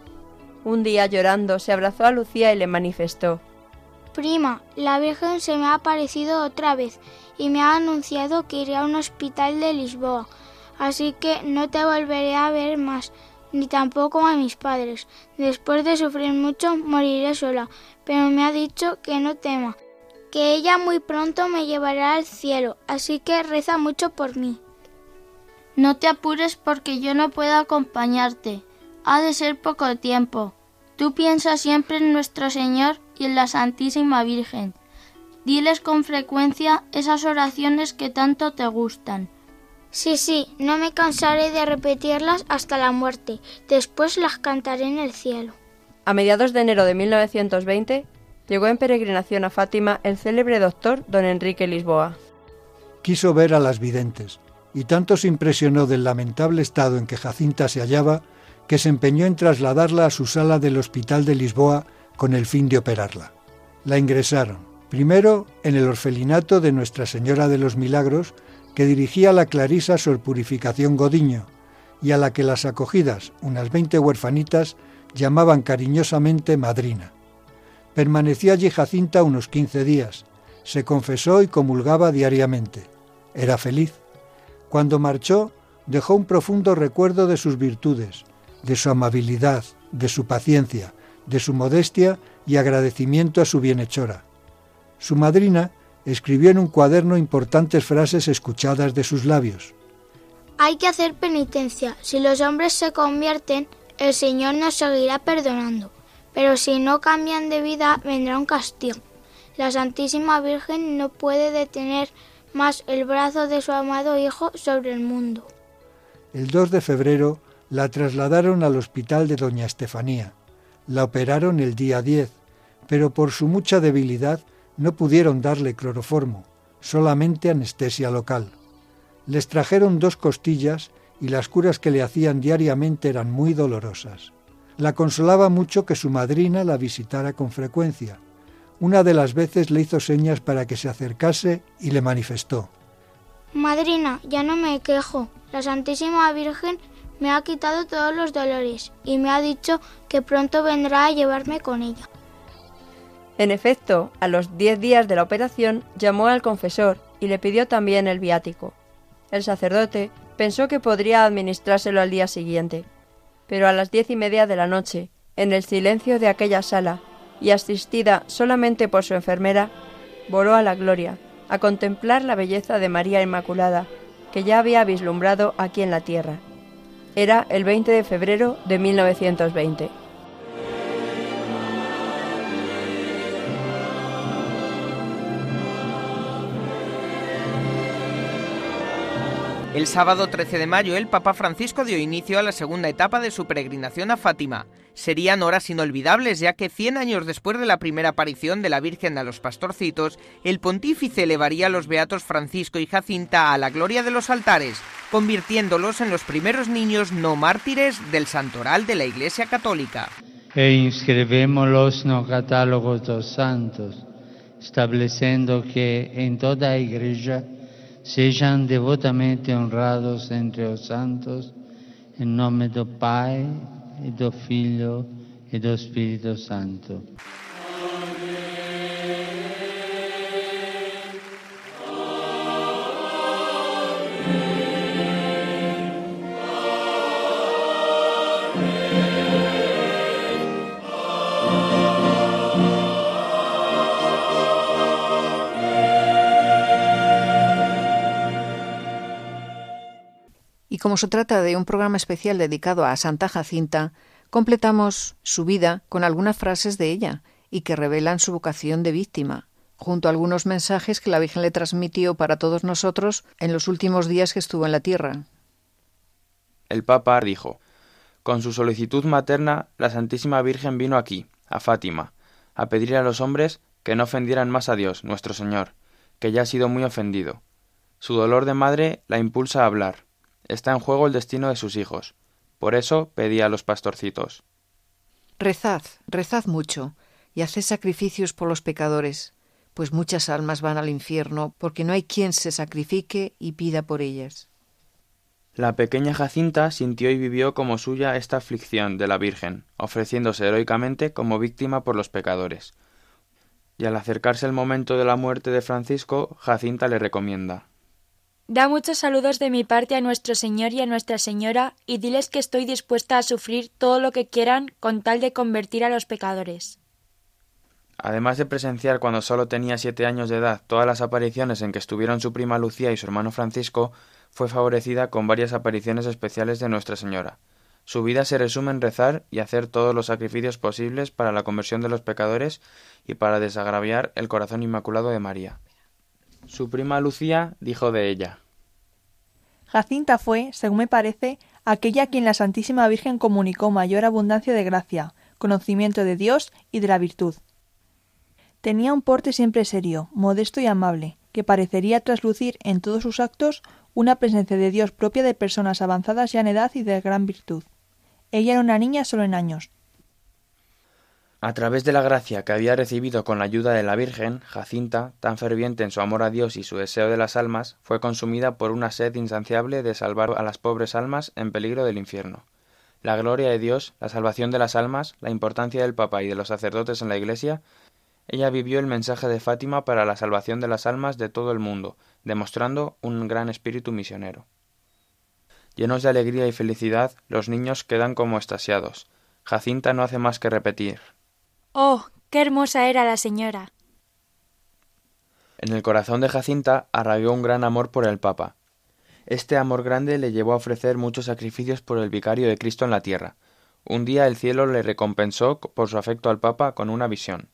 Speaker 6: Un día llorando se abrazó a Lucía y le manifestó
Speaker 5: Prima, la Virgen se me ha aparecido otra vez y me ha anunciado que iré a un hospital de Lisboa, así que no te volveré a ver más, ni tampoco a mis padres. Después de sufrir mucho, moriré sola, pero me ha dicho que no tema, que ella muy pronto me llevará al cielo, así que reza mucho por mí. No te apures porque yo no puedo acompañarte. Ha de ser poco tiempo. Tú piensas siempre en nuestro Señor y en la Santísima Virgen. Diles con frecuencia esas oraciones que tanto te gustan. Sí, sí, no me cansaré de repetirlas hasta la muerte. Después las cantaré en el cielo.
Speaker 6: A mediados de enero de 1920 llegó en peregrinación a Fátima el célebre doctor don Enrique Lisboa.
Speaker 4: Quiso ver a las videntes, y tanto se impresionó del lamentable estado en que Jacinta se hallaba, que se empeñó en trasladarla a su sala del Hospital de Lisboa con el fin de operarla. La ingresaron, primero en el orfelinato de Nuestra Señora de los Milagros, que dirigía la Clarisa Sor Purificación Godiño, y a la que las acogidas, unas veinte huerfanitas, llamaban cariñosamente madrina. Permaneció allí Jacinta unos quince días, Se confesó y comulgaba diariamente. Era feliz. Cuando marchó, dejó un profundo recuerdo de sus virtudes, de su amabilidad, de su paciencia, de su modestia y agradecimiento a su bienhechora. Su madrina escribió en un cuaderno importantes frases escuchadas de sus labios.
Speaker 5: Hay que hacer penitencia. Si los hombres se convierten, el Señor nos seguirá perdonando. Pero si no cambian de vida, vendrá un castigo. La Santísima Virgen no puede detener más el brazo de su amado Hijo sobre el mundo.
Speaker 4: El 2 de febrero la trasladaron al hospital de Doña Estefanía. La operaron el día 10, pero por su mucha debilidad no pudieron darle cloroformo, solamente anestesia local. Les trajeron dos costillas y las curas que le hacían diariamente eran muy dolorosas. La consolaba mucho que su madrina la visitara con frecuencia. Una de las veces le hizo señas para que se acercase y le manifestó.
Speaker 5: Madrina, ya no me quejo. La Santísima Virgen me ha quitado todos los dolores y me ha dicho que pronto vendrá a llevarme con ella.
Speaker 6: En efecto, a los diez días de la operación llamó al confesor y le pidió también el viático. El sacerdote pensó que podría administrárselo al día siguiente, pero a las diez y media de la noche, en el silencio de aquella sala, y asistida solamente por su enfermera, voló a la gloria, a contemplar la belleza de María Inmaculada, que ya había vislumbrado aquí en la tierra. Era el 20 de febrero de 1920.
Speaker 18: El sábado 13 de mayo el Papa Francisco dio inicio a la segunda etapa de su peregrinación a Fátima. Serían horas inolvidables ya que 100 años después de la primera aparición de la Virgen a los pastorcitos, el pontífice elevaría a los beatos Francisco y Jacinta a la gloria de los altares, convirtiéndolos en los primeros niños no mártires del santoral de la Iglesia Católica.
Speaker 19: E inscribémoslos los catálogos dos santos, estableciendo que en toda iglesia sean devotamente honrados entre los santos, en nombre del Padre, y del Hijo y del Espíritu Santo.
Speaker 2: Como se trata de un programa especial dedicado a Santa Jacinta, completamos su vida con algunas frases de ella y que revelan su vocación de víctima, junto a algunos mensajes que la Virgen le transmitió para todos nosotros en los últimos días que estuvo en la tierra.
Speaker 10: El Papa dijo, Con su solicitud materna, la Santísima Virgen vino aquí, a Fátima, a pedir a los hombres que no ofendieran más a Dios, nuestro Señor, que ya ha sido muy ofendido. Su dolor de madre la impulsa a hablar, Está en juego el destino de sus hijos. Por eso pedía a los pastorcitos.
Speaker 2: Rezad, rezad mucho, y haced sacrificios por los pecadores, pues muchas almas van al infierno, porque no hay quien se sacrifique y pida por ellas.
Speaker 10: La pequeña Jacinta sintió y vivió como suya esta aflicción de la Virgen, ofreciéndose heroicamente como víctima por los pecadores. Y al acercarse el momento de la muerte de Francisco, Jacinta le recomienda
Speaker 20: Da muchos saludos de mi parte a nuestro Señor y a Nuestra Señora, y diles que estoy dispuesta a sufrir todo lo que quieran con tal de convertir a los pecadores.
Speaker 10: Además de presenciar cuando solo tenía siete años de edad todas las apariciones en que estuvieron su prima Lucía y su hermano Francisco, fue favorecida con varias apariciones especiales de Nuestra Señora. Su vida se resume en rezar y hacer todos los sacrificios posibles para la conversión de los pecadores y para desagraviar el corazón inmaculado de María. Su prima Lucía dijo de ella.
Speaker 21: Jacinta fue, según me parece, aquella a quien la Santísima Virgen comunicó mayor abundancia de gracia, conocimiento de Dios y de la virtud. Tenía un porte siempre serio, modesto y amable, que parecería traslucir en todos sus actos una presencia de Dios propia de personas avanzadas ya en edad y de gran virtud. Ella era una niña solo en años,
Speaker 10: a través de la gracia que había recibido con la ayuda de la Virgen, Jacinta, tan ferviente en su amor a Dios y su deseo de las almas, fue consumida por una sed insaciable de salvar a las pobres almas en peligro del infierno. La gloria de Dios, la salvación de las almas, la importancia del Papa y de los sacerdotes en la Iglesia, ella vivió el mensaje de Fátima para la salvación de las almas de todo el mundo, demostrando un gran espíritu misionero. Llenos de alegría y felicidad, los niños quedan como estasiados. Jacinta no hace más que repetir.
Speaker 20: Oh, qué hermosa era la señora.
Speaker 10: En el corazón de Jacinta arraigó un gran amor por el Papa. Este amor grande le llevó a ofrecer muchos sacrificios por el vicario de Cristo en la tierra. Un día el cielo le recompensó por su afecto al Papa con una visión.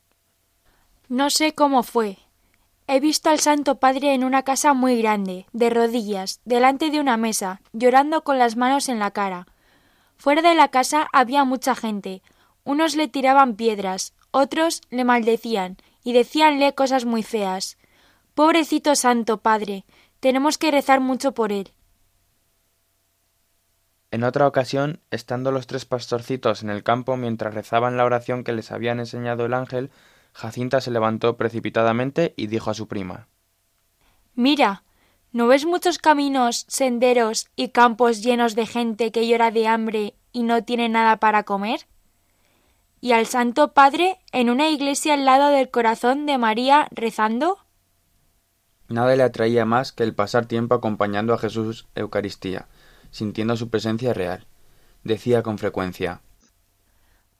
Speaker 20: No sé cómo fue. He visto al Santo Padre en una casa muy grande, de rodillas, delante de una mesa, llorando con las manos en la cara. Fuera de la casa había mucha gente. Unos le tiraban piedras, otros le maldecían y decíanle cosas muy feas. Pobrecito Santo Padre, tenemos que rezar mucho por él.
Speaker 10: En otra ocasión, estando los tres pastorcitos en el campo mientras rezaban la oración que les habían enseñado el ángel, Jacinta se levantó precipitadamente y dijo a su prima
Speaker 20: Mira, ¿no ves muchos caminos, senderos y campos llenos de gente que llora de hambre y no tiene nada para comer? ¿Y al Santo Padre en una iglesia al lado del corazón de María rezando?
Speaker 10: Nada le atraía más que el pasar tiempo acompañando a Jesús Eucaristía, sintiendo su presencia real. Decía con frecuencia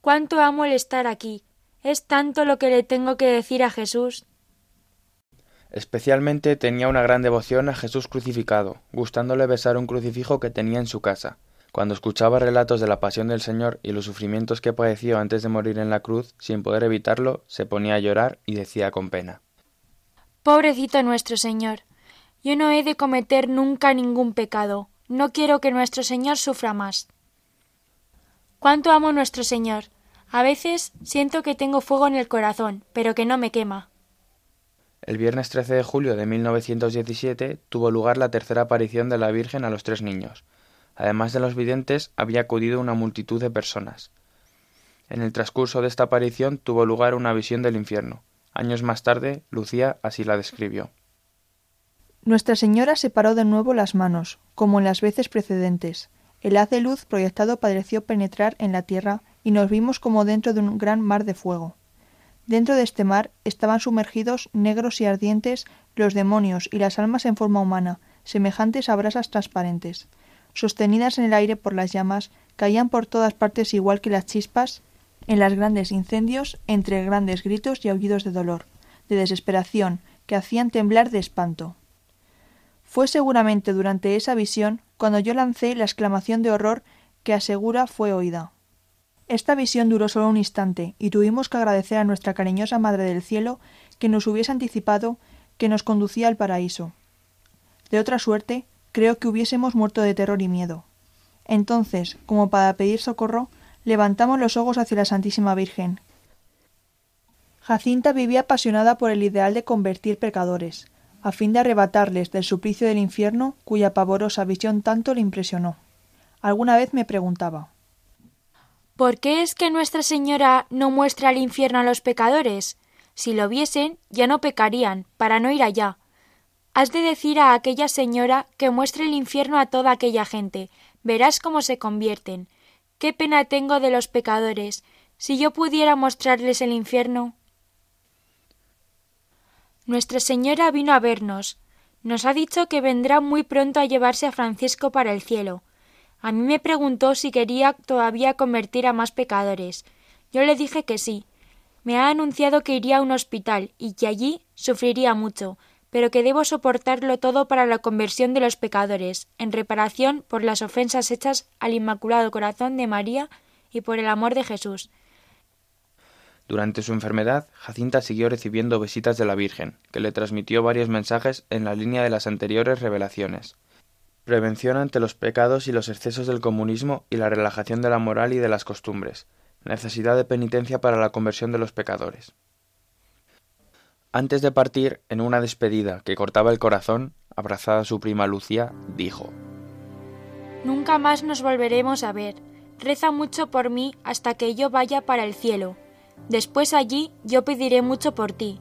Speaker 20: Cuánto amo el estar aquí. Es tanto lo que le tengo que decir a Jesús.
Speaker 10: Especialmente tenía una gran devoción a Jesús crucificado, gustándole besar un crucifijo que tenía en su casa. Cuando escuchaba relatos de la pasión del Señor y los sufrimientos que padeció antes de morir en la cruz, sin poder evitarlo, se ponía a llorar y decía con pena
Speaker 20: Pobrecito nuestro Señor. Yo no he de cometer nunca ningún pecado. No quiero que nuestro Señor sufra más. Cuánto amo nuestro Señor. A veces siento que tengo fuego en el corazón, pero que no me quema.
Speaker 10: El viernes 13 de julio de 1917 tuvo lugar la tercera aparición de la Virgen a los tres niños. Además de los videntes, había acudido una multitud de personas. En el transcurso de esta aparición tuvo lugar una visión del infierno. Años más tarde, Lucía así la describió.
Speaker 21: Nuestra Señora separó de nuevo las manos, como en las veces precedentes. El haz de luz proyectado pareció penetrar en la tierra y nos vimos como dentro de un gran mar de fuego. Dentro de este mar estaban sumergidos, negros y ardientes, los demonios y las almas en forma humana, semejantes a brasas transparentes. Sostenidas en el aire por las llamas, caían por todas partes igual que las chispas en los grandes incendios entre grandes gritos y aullidos de dolor, de desesperación, que hacían temblar de espanto. Fue seguramente durante esa visión cuando yo lancé la exclamación de horror que asegura fue oída. Esta visión duró solo un instante y tuvimos que agradecer a nuestra cariñosa Madre del Cielo que nos hubiese anticipado que nos conducía al paraíso. De otra suerte, creo que hubiésemos muerto de terror y miedo. Entonces, como para pedir socorro, levantamos los ojos hacia la Santísima Virgen. Jacinta vivía apasionada por el ideal de convertir pecadores, a fin de arrebatarles del suplicio del infierno cuya pavorosa visión tanto le impresionó. Alguna vez me preguntaba
Speaker 20: ¿Por qué es que Nuestra Señora no muestra el infierno a los pecadores? Si lo viesen, ya no pecarían, para no ir allá. Has de decir a aquella señora que muestre el infierno a toda aquella gente. Verás cómo se convierten. Qué pena tengo de los pecadores. Si yo pudiera mostrarles el infierno. Nuestra Señora vino a vernos. Nos ha dicho que vendrá muy pronto a llevarse a Francisco para el cielo. A mí me preguntó si quería todavía convertir a más pecadores. Yo le dije que sí. Me ha anunciado que iría a un hospital y que allí sufriría mucho, pero que debo soportarlo todo para la conversión de los pecadores, en reparación por las ofensas hechas al Inmaculado Corazón de María y por el amor de Jesús.
Speaker 10: Durante su enfermedad, Jacinta siguió recibiendo visitas de la Virgen, que le transmitió varios mensajes en la línea de las anteriores revelaciones. Prevención ante los pecados y los excesos del comunismo y la relajación de la moral y de las costumbres. Necesidad de penitencia para la conversión de los pecadores. Antes de partir, en una despedida que cortaba el corazón, abrazada a su prima Lucía, dijo
Speaker 20: Nunca más nos volveremos a ver. Reza mucho por mí hasta que yo vaya para el cielo. Después allí yo pediré mucho por ti.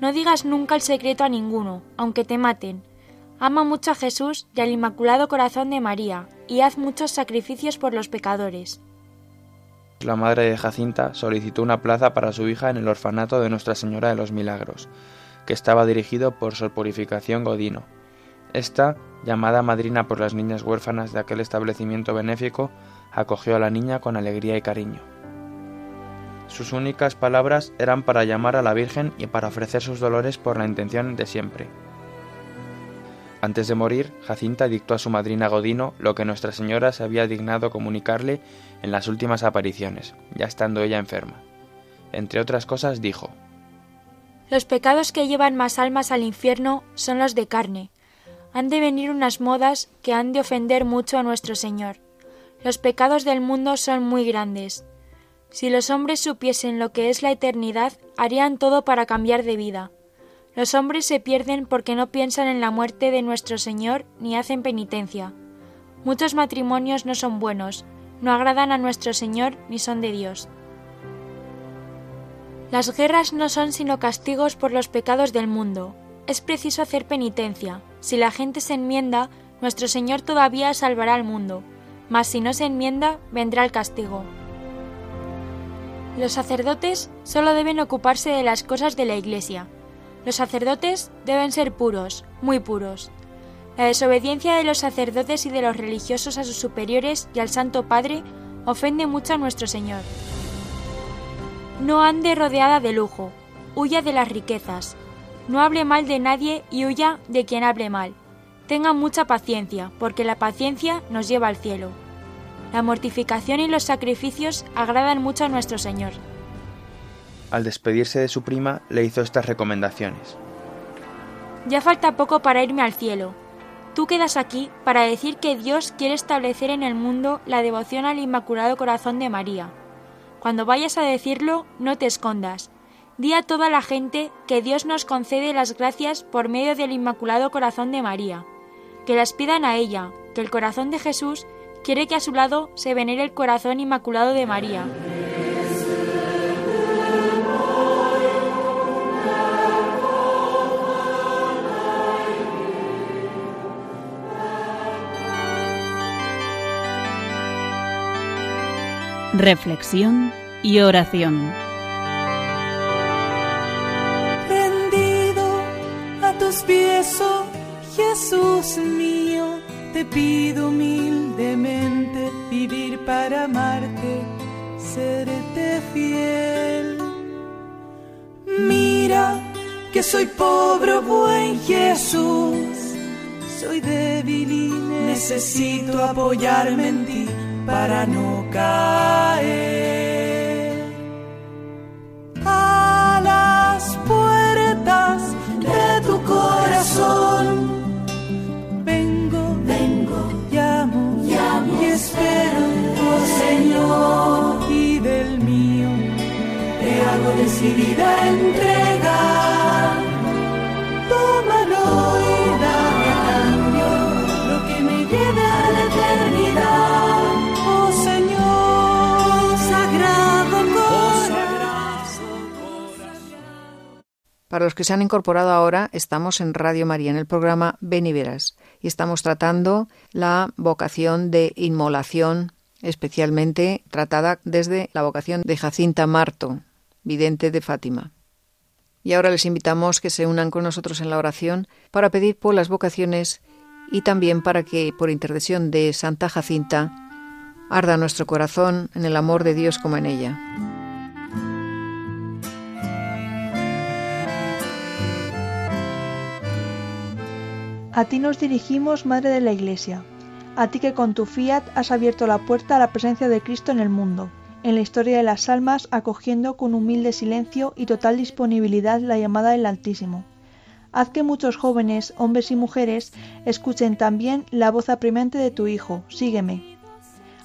Speaker 20: No digas nunca el secreto a ninguno, aunque te maten. Ama mucho a Jesús y al Inmaculado Corazón de María, y haz muchos sacrificios por los pecadores.
Speaker 10: La madre de Jacinta, solicitó una plaza para su hija en el orfanato de Nuestra Señora de los Milagros, que estaba dirigido por Sor Purificación Godino. Esta, llamada madrina por las niñas huérfanas de aquel establecimiento benéfico, acogió a la niña con alegría y cariño. Sus únicas palabras eran para llamar a la Virgen y para ofrecer sus dolores por la intención de siempre. Antes de morir, Jacinta dictó a su madrina Godino lo que Nuestra Señora se había dignado comunicarle en las últimas apariciones, ya estando ella enferma. Entre otras cosas dijo
Speaker 20: Los pecados que llevan más almas al infierno son los de carne. Han de venir unas modas que han de ofender mucho a nuestro Señor. Los pecados del mundo son muy grandes. Si los hombres supiesen lo que es la eternidad, harían todo para cambiar de vida. Los hombres se pierden porque no piensan en la muerte de nuestro Señor ni hacen penitencia. Muchos matrimonios no son buenos, no agradan a nuestro Señor ni son de Dios. Las guerras no son sino castigos por los pecados del mundo. Es preciso hacer penitencia. Si la gente se enmienda, nuestro Señor todavía salvará al mundo, mas si no se enmienda, vendrá el castigo. Los sacerdotes solo deben ocuparse de las cosas de la Iglesia, los sacerdotes deben ser puros, muy puros. La desobediencia de los sacerdotes y de los religiosos a sus superiores y al Santo Padre ofende mucho a nuestro Señor. No ande rodeada de lujo, huya de las riquezas. No hable mal de nadie y huya de quien hable mal. Tenga mucha paciencia, porque la paciencia nos lleva al cielo. La mortificación y los sacrificios agradan mucho a nuestro Señor
Speaker 10: al despedirse de su prima, le hizo estas recomendaciones.
Speaker 20: Ya falta poco para irme al cielo. Tú quedas aquí para decir que Dios quiere establecer en el mundo la devoción al Inmaculado Corazón de María. Cuando vayas a decirlo, no te escondas. Di a toda la gente que Dios nos concede las gracias por medio del Inmaculado Corazón de María. Que las pidan a ella, que el corazón de Jesús quiere que a su lado se venere el corazón inmaculado de María.
Speaker 8: Reflexión y oración.
Speaker 22: Rendido a tus pies, oh Jesús mío, te pido humildemente vivir para amarte, serte fiel. Mira que soy pobre, oh buen Jesús, soy débil y necesito apoyarme en ti para no caer. A las puertas de tu corazón vengo, vengo, llamo, llamo y espero, oh Señor, y del mío te hago decidida entregar.
Speaker 2: Para los que se han incorporado ahora, estamos en Radio María, en el programa Ven y y estamos tratando la vocación de inmolación, especialmente tratada desde la vocación de Jacinta Marto, vidente de Fátima. Y ahora les invitamos que se unan con nosotros en la oración para pedir por las vocaciones y también para que, por intercesión de Santa Jacinta, arda nuestro corazón en el amor de Dios como en ella.
Speaker 21: A ti nos dirigimos, Madre de la Iglesia, a ti que con tu fiat has abierto la puerta a la presencia de Cristo en el mundo, en la historia de las almas, acogiendo con humilde silencio y total disponibilidad la llamada del Altísimo. Haz que muchos jóvenes, hombres y mujeres, escuchen también la voz apremiante de tu Hijo, sígueme.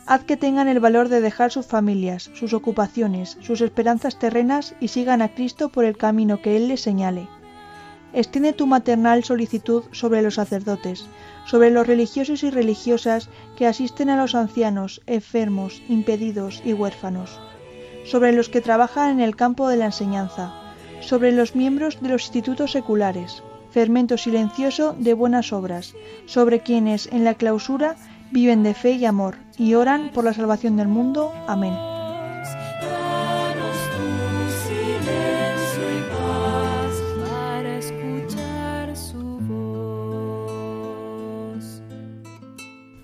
Speaker 21: Haz que tengan el valor de dejar sus familias, sus ocupaciones, sus esperanzas terrenas y sigan a Cristo por el camino que Él les señale. Extiende tu maternal solicitud sobre los sacerdotes, sobre los religiosos y religiosas que asisten a los ancianos, enfermos, impedidos y huérfanos, sobre los que trabajan en el campo de la enseñanza, sobre los miembros de los institutos seculares, fermento silencioso de buenas obras, sobre quienes en la clausura viven de fe y amor y oran por la salvación del mundo. Amén.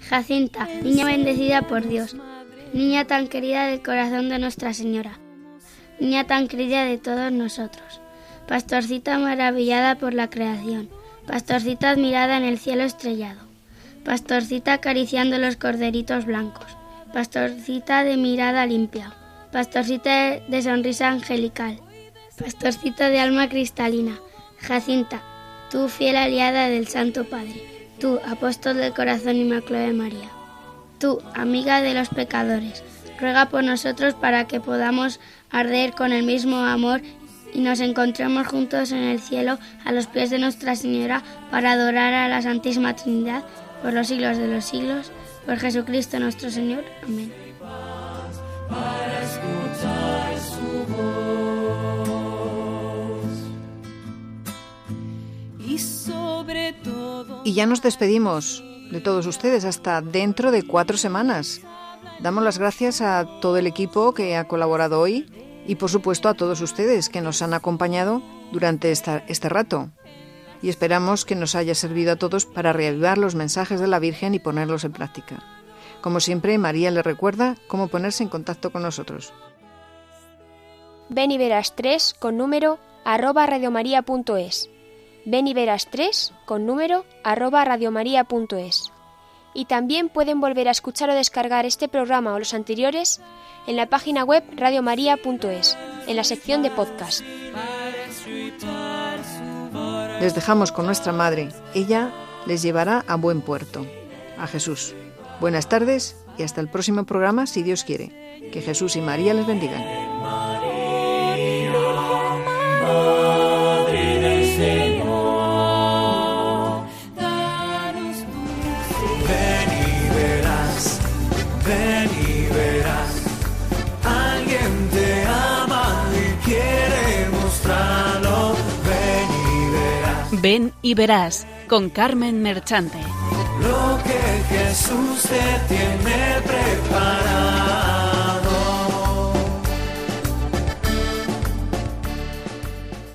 Speaker 23: Jacinta, niña bendecida por Dios, niña tan querida del corazón de Nuestra Señora, niña tan querida de todos nosotros, pastorcita maravillada por la creación, pastorcita admirada en el cielo estrellado, pastorcita acariciando los corderitos blancos, pastorcita de mirada limpia, pastorcita de sonrisa angelical, pastorcita de alma cristalina, Jacinta, tú fiel aliada del Santo Padre, tú apóstol del corazón inmaculado de María, tú amiga de los pecadores, ruega por nosotros para que podamos arder con el mismo amor y nos encontremos juntos en el cielo a los pies de Nuestra Señora para adorar a la Santísima Trinidad por los siglos de los siglos, por Jesucristo nuestro Señor. Amén.
Speaker 2: Y ya nos despedimos de todos ustedes hasta dentro de cuatro semanas. Damos las gracias a todo el equipo que ha colaborado hoy y por supuesto a todos ustedes que nos han acompañado durante este rato. Y esperamos que nos haya servido a todos para reavivar los mensajes de la Virgen y ponerlos en práctica. Como siempre, María le recuerda cómo ponerse en contacto con nosotros.
Speaker 24: Ven y verás 3 con número arroba. Ven y verás 3 con número arroba radiomaria.es. Y también pueden volver a escuchar o descargar este programa o los anteriores en la página web radiomaria.es, en la sección de podcast.
Speaker 2: Les dejamos con nuestra Madre. Ella les llevará a buen puerto, a Jesús. Buenas tardes y hasta el próximo programa, si Dios quiere. Que Jesús y María les bendigan.
Speaker 8: Ven y verás con Carmen Merchante.
Speaker 22: lo que Jesús te tiene preparado.